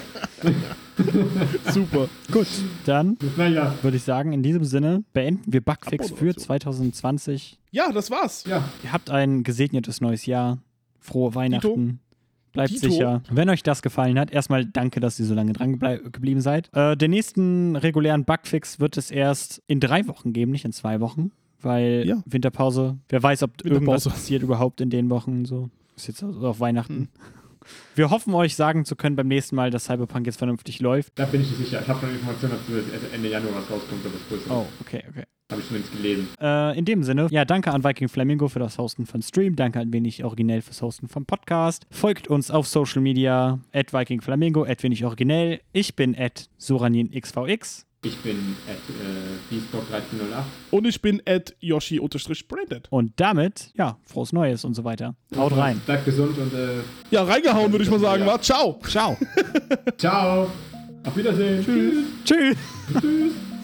Super. Gut, dann Naja, würde ich sagen, in diesem Sinne beenden wir Bugfix für Abmoderation. 2020. Ja, das war's. ja. Ihr habt ein gesegnetes neues Jahr. Frohe Weihnachten. Bleibt Dito. sicher. Wenn euch das gefallen hat, erstmal danke, dass ihr so lange dran geblieben seid. Äh, den nächsten regulären Bugfix wird es erst in drei Wochen geben, nicht in zwei Wochen. Weil Ja. Winterpause, wer weiß, ob irgendwas passiert überhaupt in den Wochen. So. Ist jetzt also auf Weihnachten. Hm. Wir hoffen, euch sagen zu können beim nächsten Mal, dass Cyberpunk jetzt vernünftig läuft. Da bin ich nicht sicher. Ich habe schon Informationen, dass es Ende Januar was rauskommt, aber das Oh, okay, okay. Habe ich zumindest gelesen. Äh, in dem Sinne, ja, danke an Viking Flamingo für das Hosten von Stream, danke ein wenig originell fürs Hosten vom Podcast. Folgt uns auf Social Media, at Viking Flamingo, at wenig originell. Ich bin at SoraninXVX. Ich bin at äh, Beastdog1308. Und ich bin at Yoshi-Branded. Und damit, ja, frohes Neues und so weiter. Haut rein. Bleibt gesund und äh, Ja, reingehauen, würde ich mal sagen. Ja. Ciao. Ciao. ciao. Auf Wiedersehen. Tschüss. Tschüss. Tschüss.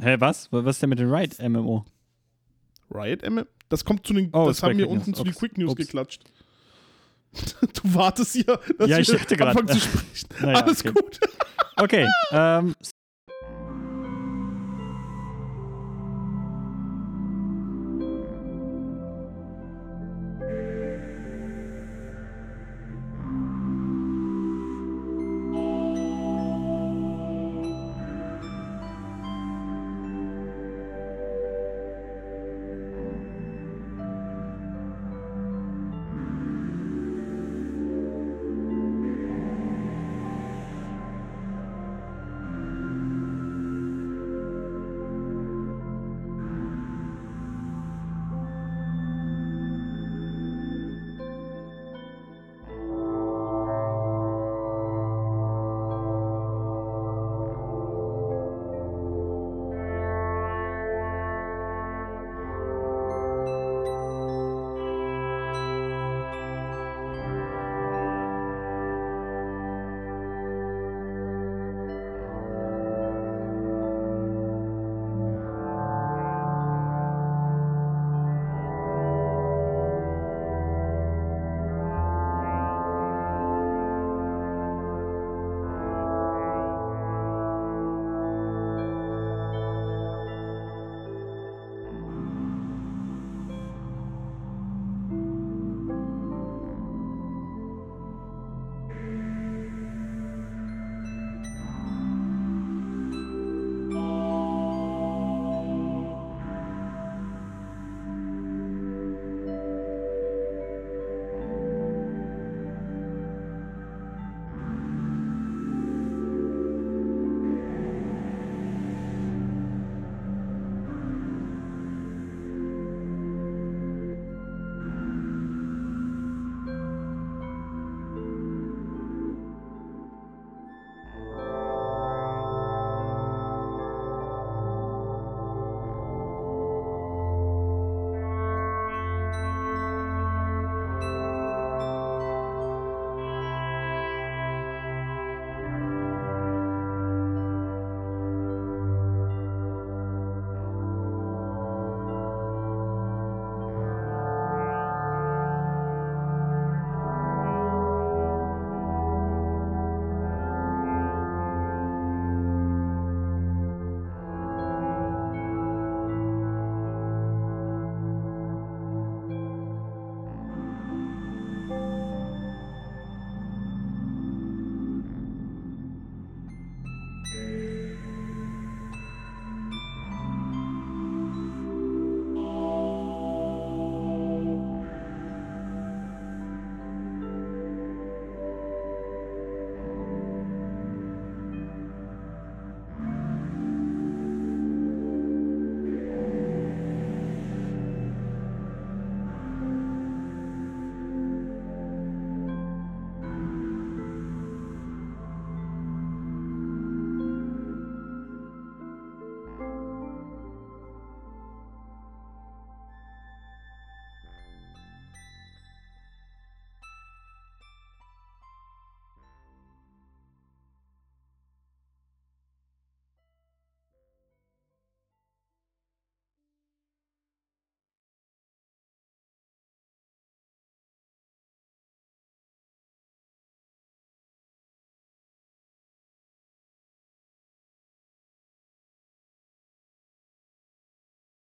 Hä, was? Was ist denn mit dem Riot MMO? Riot, M das kommt zu den, Oh, das haben wir unten zu den. Quick News Ups. geklatscht. Du wartest hier, dass Ja, ich wir dachte grad. anfangen zu sprechen. Naja, Alles okay. gut. Okay, ähm,